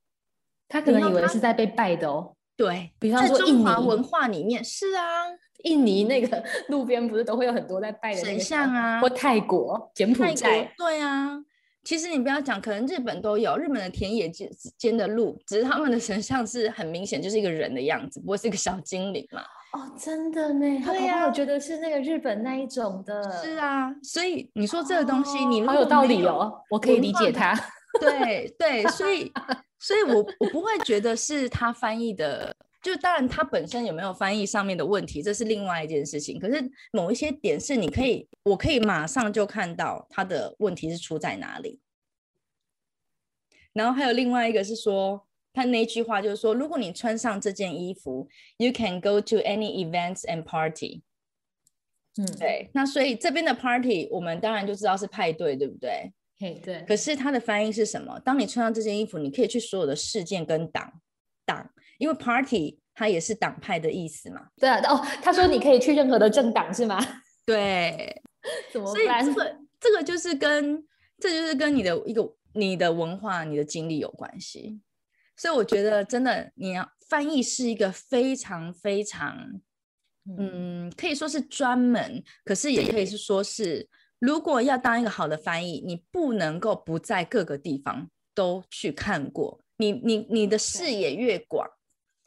他可能以为是在被拜的哦。对，比方说中华文化里面是啊，印尼那个 路边不是都会有很多在拜的神像啊或泰国、柬埔寨，对啊。其实你不要讲，可能日本都有，日本的田野间间的路，只是他们的神像是很明显就是一个人的样子，不过是一个小精灵嘛。哦，真的呢，他对呀搞不好觉得是那个日本那一种的，是啊，所以你说这个东西，你如好有道理哦，我可以理解他。对对，所以 所以我我不会觉得是他翻译的，就当然他本身有没有翻译上面的问题，这是另外一件事情。可是某一些点是你可以，我可以马上就看到他的问题是出在哪里。然后还有另外一个是说，他那句话就是说，如果你穿上这件衣服，you can go to any events and party。嗯，对，那所以这边的 party 我们当然就知道是派对，对不对？嘿，对，可是它的翻译是什么？当你穿上这件衣服，你可以去所有的事件跟党党，因为 party 它也是党派的意思嘛。对啊，哦，他说你可以去任何的政党是吗？对，怎么办？所以这个这个就是跟这就是跟你的一个你的文化、你的经历有关系。所以我觉得真的，你要翻译是一个非常非常，嗯，可以说是专门，可是也可以是说是，如果要当一个好的翻译，你不能够不在各个地方都去看过。你你你的视野越广，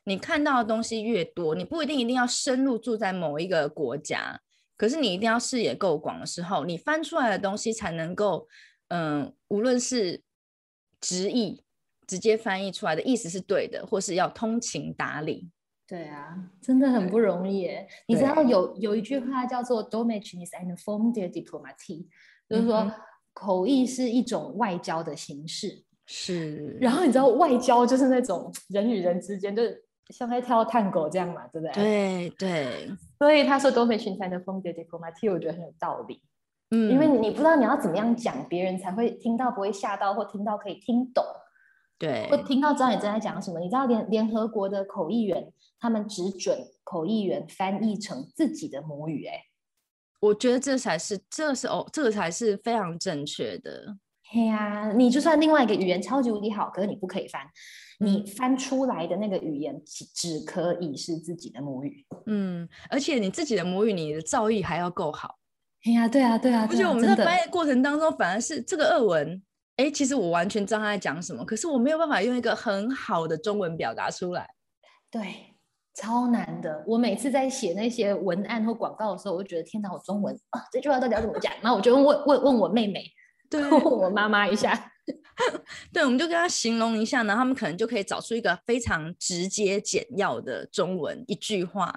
你看到的东西越多，你不一定一定要深入住在某一个国家，可是你一定要视野够广的时候，你翻出来的东西才能够，嗯、无论是直译直接翻译出来的意思是对的，或是要通情达理。对啊，真的很不容易耶。你知道对有有一句话叫做 “Domestic is an form de diplomatie”，就是说、嗯口译是一种外交的形式。是，然后你知道外交就是那种人与人之间，就是像在跳探戈这样嘛，对不对？。对对，所以他说 “Domestic is an form de diplomatie”，我觉得很有道理。嗯，因为你不知道你要怎么样讲，别人才会听到不会吓到，或听到可以听懂。对我听到知道你正在讲什么。你知道联联合国的口译员，他们只准口译员翻译成自己的母语、欸。哎，我觉得这才是，这是哦，这个才是非常正确的。嘿呀、你就算另外一个语言超级无敌好，可是你不可以翻，你嗯翻出来的那个语言只只可以是自己的母语。嗯，而且你自己的母语，你的造诣还要够好。嘿呀、对啊，对啊，而且啊我们在翻译过程当中，反而是这个俄文，哎，其实我完全知道他在讲什么，可是我没有办法用一个很好的中文表达出来。对，超难的。我每次在写那些文案或广告的时候，我就觉得天哪，我中文啊这句话到底要怎么讲？然后我就问问问问我妹妹，对 问我妈妈一下。对，我们就跟他形容一下，然后他们可能就可以找出一个非常直接简要的中文一句话，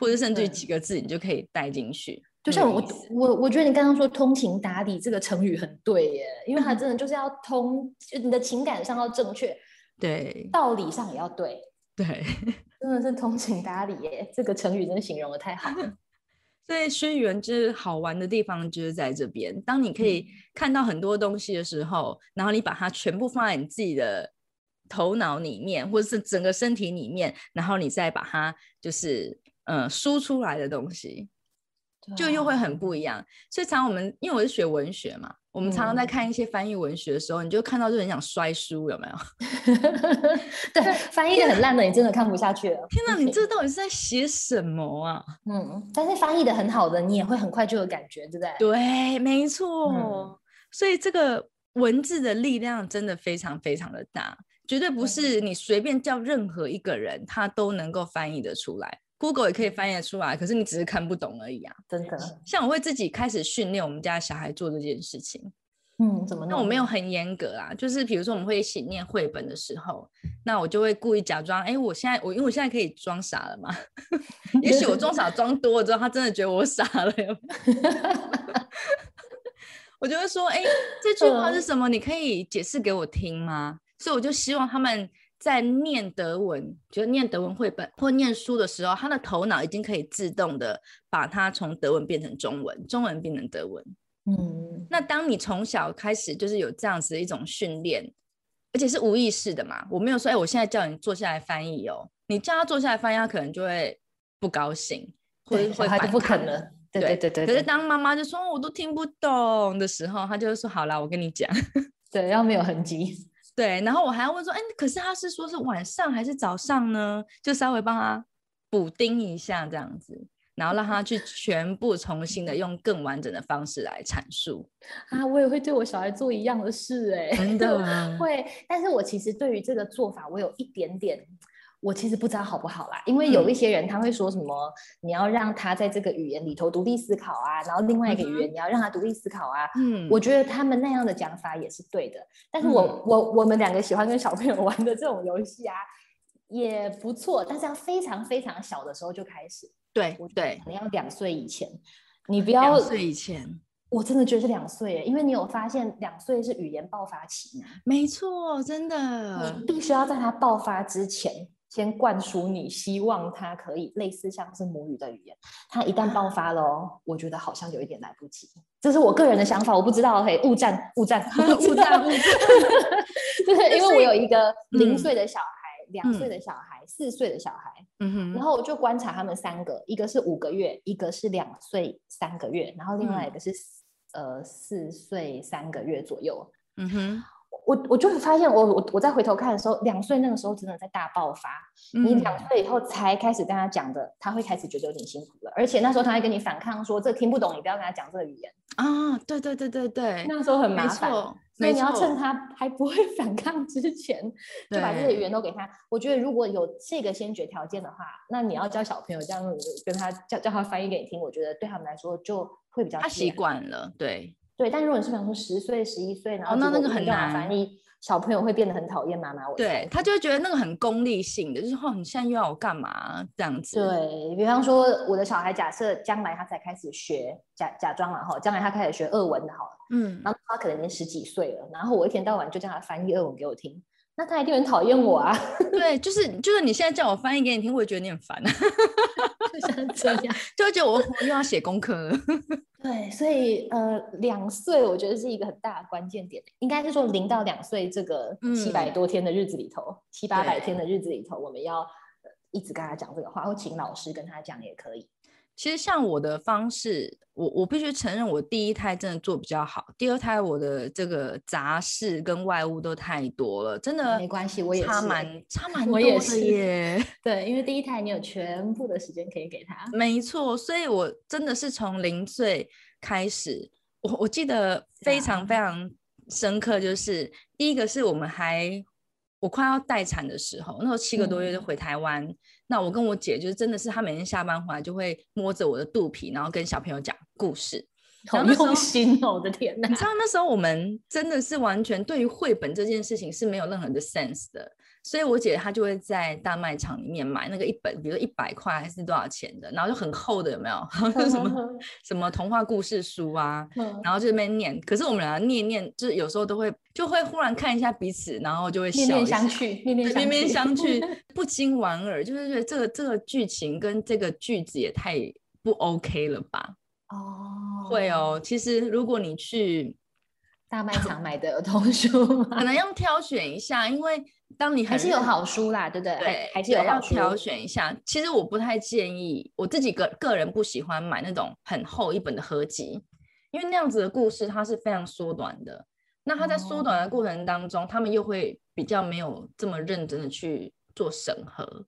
或者甚至几个字，你就可以带进去。就像我我我觉得你刚刚说通情达理这个成语很对耶，因为它嗯真的就是要通，就你的情感上要正确，对道理上也要对，对，真的是通情达理耶。这个成语真的形容的太好了。所以学语言就是好玩的地方就是在这边。当你可以嗯看到很多东西的时候，然后你把它全部放在你自己的头脑里面，或者是整个身体里面，然后你再把它就是呃输出来的东西，就又会啊很不一样。所以常常我们因为我是学文学嘛，我们常常在嗯看一些翻译文学的时候，你就看到就很想摔书，有没有？对，翻译的很烂的，你真的看不下去了。天哪，你这到底是在写什么啊？嗯，但是翻译的很好的，你也会很快就有感觉，对不对？对，没错。嗯所以这个文字的力量真的非常非常的大，绝对不是你随便叫任何一个人，他都能够翻译的出来。Google 也可以翻译得出来，可是你只是看不懂而已啊。真的，像我会自己开始训练我们家小孩做这件事情。嗯，怎么？那我没有很严格啊，就是比如说我们会一起念绘本的时候，那我就会故意假装，哎，我现在我因为我现在可以装傻了嘛，也许我装傻装多了之后，他真的觉得我傻了，我就会说，哎，这句话是什么？你可以解释给我听吗？所以我就希望他们在念德文，就念德文绘本或念书的时候，他的头脑已经可以自动的把它从德文变成中文，中文变成德文。嗯，那当你从小开始就是有这样子的一种训练，而且是无意识的嘛，我没有说，哎，我现在叫你坐下来翻译哦，你叫他坐下来翻译，他可能就会不高兴，会会他就不肯了。对对对对。可是当妈妈就说我都听不懂的时候，他就会说好啦，我跟你讲。对，要没有痕迹。对，然后我还要问说，哎，可是他是说是晚上还是早上呢？就稍微帮他补丁一下这样子。然后让他去全部重新的用更完整的方式来阐述啊！我也会对我小孩做一样的事哎，真的 会。但是我其实对于这个做法，我有一点点，我其实不知道好不好啦。因为有一些人他会说什么，你要让他在这个语言里头独立思考啊，然后另外一个语言你要让他独立思考啊。嗯，我觉得他们那样的讲法也是对的。但是我我我们两个喜欢跟小朋友玩的这种游戏啊，也不错。但是要非常非常小的时候就开始。对，对，你要两岁以前，你不要两岁以前，我真的觉得是两岁，因为你有发现两岁是语言爆发期吗？没错，真的，你必须要在他爆发之前，先灌输你希望他可以类似像是母语的语言。他一旦爆发了，我觉得好像有一点来不及。这是我个人的想法，我不知道，嘿，误战，误 战，误战，误战，对，因为我有一个 零岁的小孩。两岁的小孩，四岁的小孩，嗯哼，然后我就观察他们三个，一个是五个月，一个是两岁三个月，然后另外一个是呃四岁三个月左右，嗯哼。我我就会发现，我我我在回头看的时候，两岁那个时候真的在大爆发。你两岁以后才开始跟他讲的，他会开始觉得有点辛苦了。而且那时候他还跟你反抗说：“这听不懂，你不要跟他讲这个语言。”啊，对对对对对，那时候很麻烦。所以你要趁他还不会 反抗之前，就把这些语言都给他。我觉得如果有这个先决条件的话，那你要教小朋友这样跟他叫叫他翻译给你听，我觉得对他们来说就会比较他习惯了，对。对，但如果你是比方说十岁、十一岁，然后那那个很难翻译，小朋友会变得很讨厌妈妈。我对他就会觉得那个很功利性的，就是哦，你现在又要我干嘛这样子？对比方说，我的小孩假设将来他才开始学假假装了哈，将来他开始学俄文的好了，嗯，然后他可能已经十几岁了，然后我一天到晚就叫他翻译俄文给我听，那他一定很讨厌我啊。对，就是就是你现在叫我翻译给你听，我也觉得你很烦啊。就像这样，就会觉得我又要写功课了。对，所以呃，两岁我觉得是一个很大的关键点，应该是说零到两岁这个七百多天的日子里头，七八百天的日子里头，我们要一直跟他讲这个话，或请老师跟他讲也可以。其实像我的方式，我我必须承认，我第一胎真的做比较好，第二胎我的这个杂事跟外物都太多了，真的没关系，我也差蛮差蛮多的耶。对，因为第一胎你有全部的时间可以给他，没错，所以我真的是从零岁开始，我我记得非常非常深刻，就是第一个是我们还我快要待产的时候，那时候七个多月就回台湾。那我跟我姐就是真的是，她每天下班回来就会摸着我的肚皮，然后跟小朋友讲故事，好用心哦！我的天哪，你知道那时候我们真的是完全对于绘本这件事情是没有任何的 sense 的。所以，我姐她就会在大卖场里面买那个一本，比如一百块还是多少钱的，然后就很厚的，有没有？什么什么童话故事书啊？然后就那边念。可是我们俩念念，就是有时候都会就会忽然看一下彼此，然后就会面面相觑，面面相觑，不禁莞尔，就是觉得这个这个剧情跟这个句子也太不 OK 了吧？哦，会哦。其实如果你去大卖场 买的儿童书，可能要挑选一下，因为。当你还是有好书啦，对不对？对，还是有要挑选一下。其实我不太建议，我自己个个人不喜欢买那种很厚一本的合集，因为那样子的故事它是非常缩短的。那它在缩短的过程当中，他们又会比较没有这么认真的去做审核。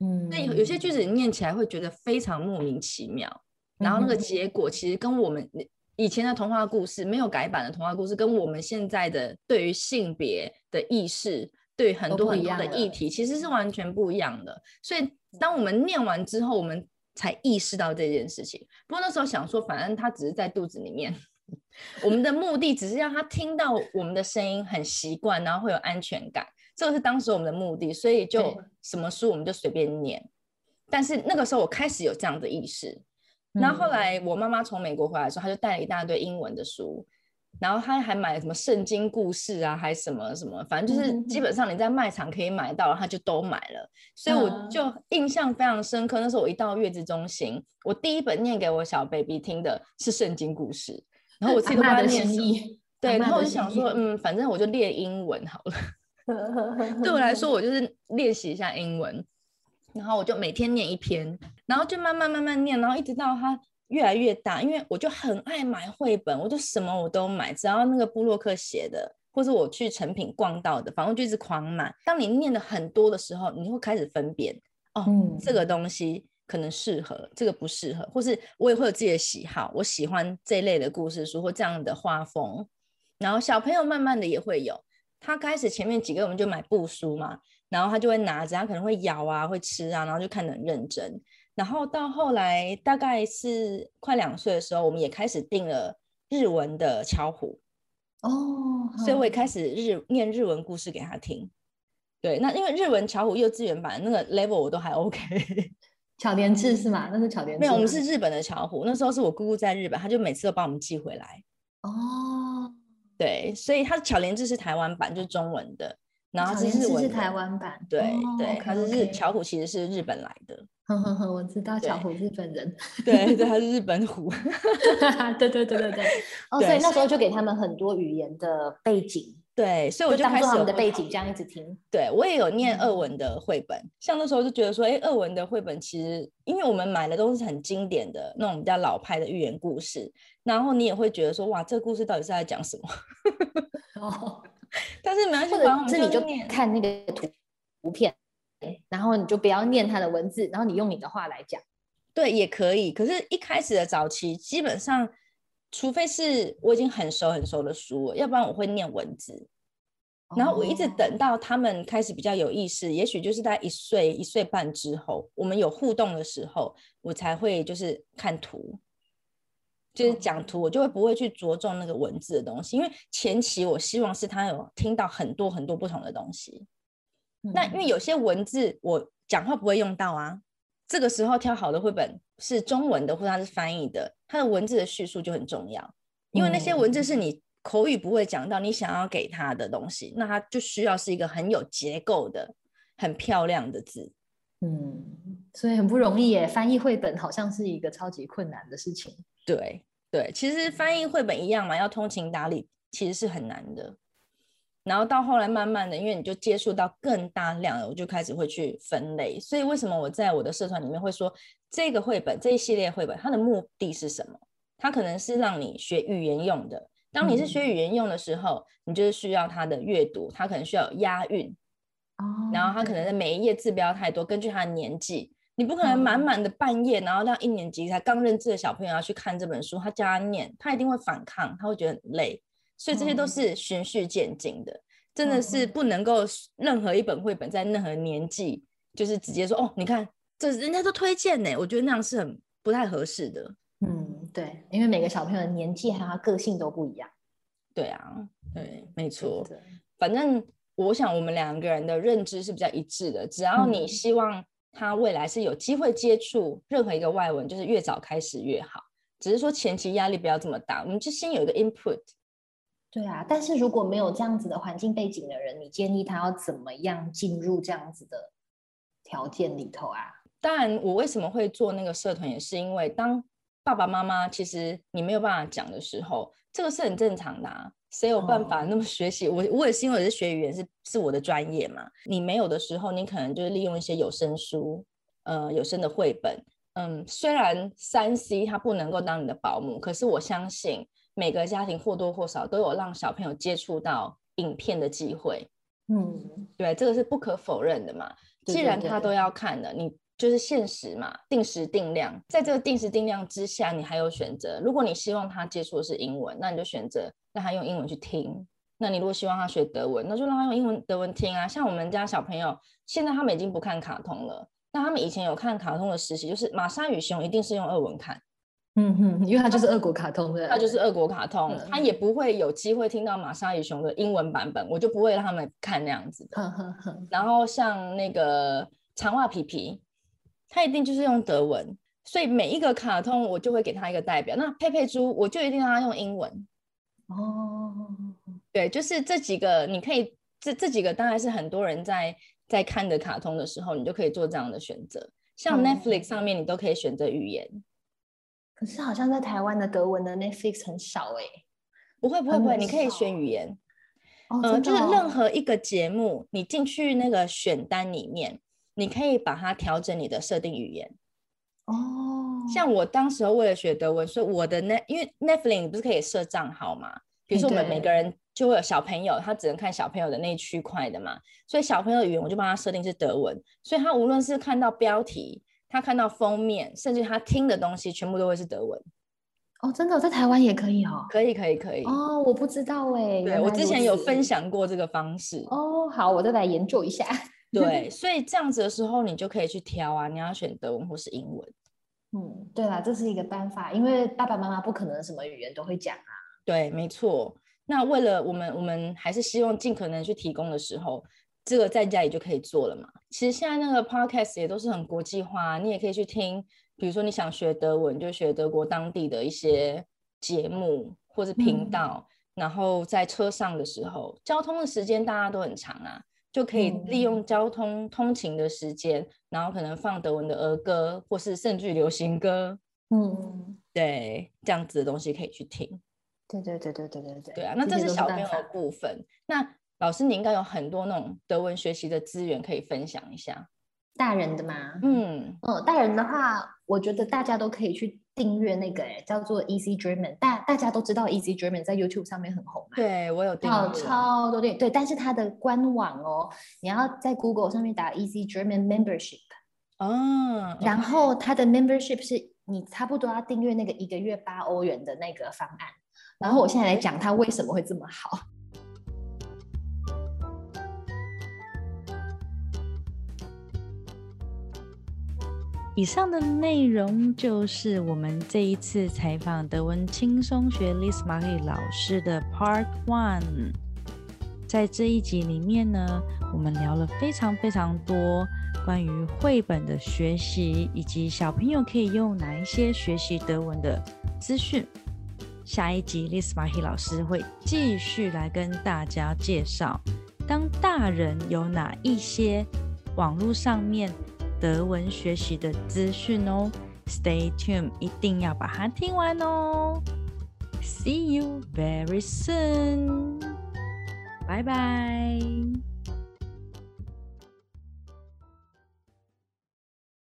嗯，那有有些句子念起来会觉得非常莫名其妙，然后那个结果其实跟我们以前的童话故事，没有改版的童话故事，跟我们现在的对于性别的意识，对很多很多的议题，其实是完全不一样的。所以，当我们念完之后，我们才意识到这件事情。不过那时候想说，反正他只是在肚子里面，我们的目的只是让他听到我们的声音，很习惯，然后会有安全感。这个是当时我们的目的，所以就什么书我们就随便念。但是那个时候我开始有这样的意识。然后后来我妈妈从美国回来的时候，她就带了一大堆英文的书，然后他还买了什么圣经故事啊，还什么什么，反正就是基本上你在卖场可以买到，他就都买了。所以我就印象非常深刻。那时候我一到月子中心，我第一本念给我小 baby 听的是圣经故事，然后我自己都不知道念什么。对，然后我就想说，嗯，反正我就练英文好了。对我来说，我就是练习一下英文。然后我就每天念一篇，然后就慢慢慢慢念，然后一直到他越来越大，因为我就很爱买绘本，我就什么我都买，只要那个布洛克写的，或是我去成品逛到的，反正就一直狂买。当你念的很多的时候，你会开始分辨，哦，这个东西可能适合，这个不适合，或是我也会有自己的喜好，我喜欢这一类的故事书或这样的画风。然后小朋友慢慢的也会有，他开始前面几个我们就买布书嘛。然后他就会拿着，他可能会咬啊，会吃啊，然后就看得很认真。然后到后来大概是快两岁的时候，我们也开始订了日文的巧虎哦，所以我也开始日念日文故事给他听。对，那因为日文巧虎幼稚园版那个 level 我都还 OK。巧莲智是吗？那是巧莲智。没有，我们是日本的巧虎。那时候是我姑姑在日本，她就每次都帮我们寄回来。哦，对，所以他的巧莲智是台湾版，就是中文的。然后这是是台湾版，对对，它是日巧虎，其实是日本来的。呵呵呵，我知道巧虎日本人。对对，他是日本虎。对对对对对。哦，所以那时候就给他们很多语言的背景。对，所以我就开始他们的背景这样一直听。对我也有念俄文的绘本，像那时候就觉得说，哎，俄文的绘本其实，因为我们买的都是很经典的那种比较老派的寓言故事，然后你也会觉得说，哇，这个故事到底是在讲什么？哦。但是没关系，这你就看那个图图片，然后你就不要念他的文字，然后你用你的话来讲，对，也可以。可是，一开始的早期，基本上，除非是我已经很熟很熟的书，要不然我会念文字。然后我一直等到他们开始比较有意识，也许就是在一岁一岁半之后，我们有互动的时候，我才会就是看图。就是讲图，我就会不会去着重那个文字的东西，因为前期我希望是他有听到很多很多不同的东西。那因为有些文字我讲话不会用到啊，这个时候挑好的绘本是中文的或者它是翻译的，它的文字的叙述就很重要，因为那些文字是你口语不会讲到，你想要给他的东西，那它就需要是一个很有结构的、很漂亮的字。嗯，所以很不容易耶，翻译绘本好像是一个超级困难的事情。对对，其实翻译绘本一样嘛，要通情达理，其实是很难的。然后到后来，慢慢的，因为你就接触到更大量的，我就开始会去分类。所以为什么我在我的社团里面会说，这个绘本这一系列绘本，它的目的是什么？它可能是让你学语言用的。当你是学语言用的时候，你就是需要它的阅读，它可能需要押韵。哦。然后它可能的每一页字不要太多，根据它的年纪。你不可能满满的半夜，然后让一年级才刚认字的小朋友要去看这本书，他教他念，他一定会反抗，他会觉得很累。所以这些都是循序渐进的，真的是不能够任何一本绘本在任何年纪就是直接说哦，你看这人家都推荐呢，我觉得那样是很不太合适的。嗯，对，因为每个小朋友的年纪还有他个性都不一样。对啊，对，没错。反正我想我们两个人的认知是比较一致的，只要你希望。他未来是有机会接触任何一个外文，就是越早开始越好。只是说前期压力不要这么大，我们就先有一个 input。对啊，但是如果没有这样子的环境背景的人，你建议他要怎么样进入这样子的条件里头啊？当然，我为什么会做那个社团，也是因为当爸爸妈妈其实你没有办法讲的时候，这个是很正常的啊。谁有办法那么学习？我我也是因为是学语言，是是我的专业嘛。你没有的时候，你可能就是利用一些有声书，呃，有声的绘本。嗯，虽然三 C 它不能够当你的保姆，可是我相信每个家庭或多或少都有让小朋友接触到影片的机会。嗯，对，这个是不可否认的嘛。既然他都要看的，你就是限时嘛，定时定量。在这个定时定量之下，你还有选择。如果你希望他接触的是英文，那你就选择让他用英文去听。那你如果希望他学德文，那就让他用英文德文听啊。像我们家小朋友，现在他们已经不看卡通了。那他们以前有看卡通的时期，就是《玛莎与熊》一定是用俄文看。嗯哼，因为它就是俄国卡通的，它就是俄国卡通，他也不会有机会听到《玛莎与熊》的英文版本，我就不会让他们看那样子的。然后像那个长袜皮皮，他一定就是用德文，所以每一个卡通我就会给他一个代表。那佩佩猪，我就一定让他用英文。哦，对，就是这几个，你可以这这几个当然是很多人在在看的卡通的时候，你就可以做这样的选择。像 Netflix 上面，你都可以选择语言。可是好像在台湾的德文的 Netflix 很少哎，不会不会不会，你可以选语言，呃，就是任何一个节目，你进去那个选单里面，你可以把它调整你的设定语言。哦，像我当时候为了学德文，所以我的那因为 Netflix 不是可以设账号嘛？比如说我们每个人就会有小朋友，他只能看小朋友的那一区块的嘛，所以小朋友的语言我就帮他设定是德文，所以他无论是看到标题。他看到封面，甚至他听的东西，全部都会是德文。哦，真的，在台湾也可以哦。可以，可以，可以。哦，我不知道哎。对我之前有分享过这个方式。哦，好，我再来研究一下。对，所以这样子的时候，你就可以去挑啊，你要选德文或是英文。嗯，对啦，这是一个办法，因为爸爸妈妈不可能什么语言都会讲啊。对，没错。那为了我们，我们还是希望尽可能去提供的时候。这个在家里就可以做了嘛？其实现在那个 podcast 也都是很国际化，你也可以去听。比如说你想学德文，就学德国当地的一些节目或者频道。然后在车上的时候，交通的时间大家都很长啊，就可以利用交通通勤的时间，然后可能放德文的儿歌，或是甚至流行歌。嗯，对，这样子的东西可以去听。对对对对对对对。对啊，那这是小朋友的部分。那老师，你应该有很多那种德文学习的资源可以分享一下。大人的吗？嗯嗯，大人的话，我觉得大家都可以去订阅那个，哎，叫做 Easy German。大大家都知道 Easy German 在 YouTube 上面很红嘛？对，我有订阅，超多订。对，但是它的官网哦，你要在 Google 上面打 Easy German Membership。哦。然后它的 Membership 是你差不多要订阅那个一个月八欧元的那个方案。然后我现在来讲它为什么会这么好。以上的内容就是我们这一次采访德文轻松学 Liz Marie 老师的 Part One。在这一集里面呢，我们聊了非常非常多关于绘本的学习，以及小朋友可以用哪一些学习德文的资讯。下一集 Liz Marie 老师会继续来跟大家介绍，当大人有哪一些网络上面。德文学习的资讯哦，Stay tuned，一定要把它听完哦。See you very soon，拜拜。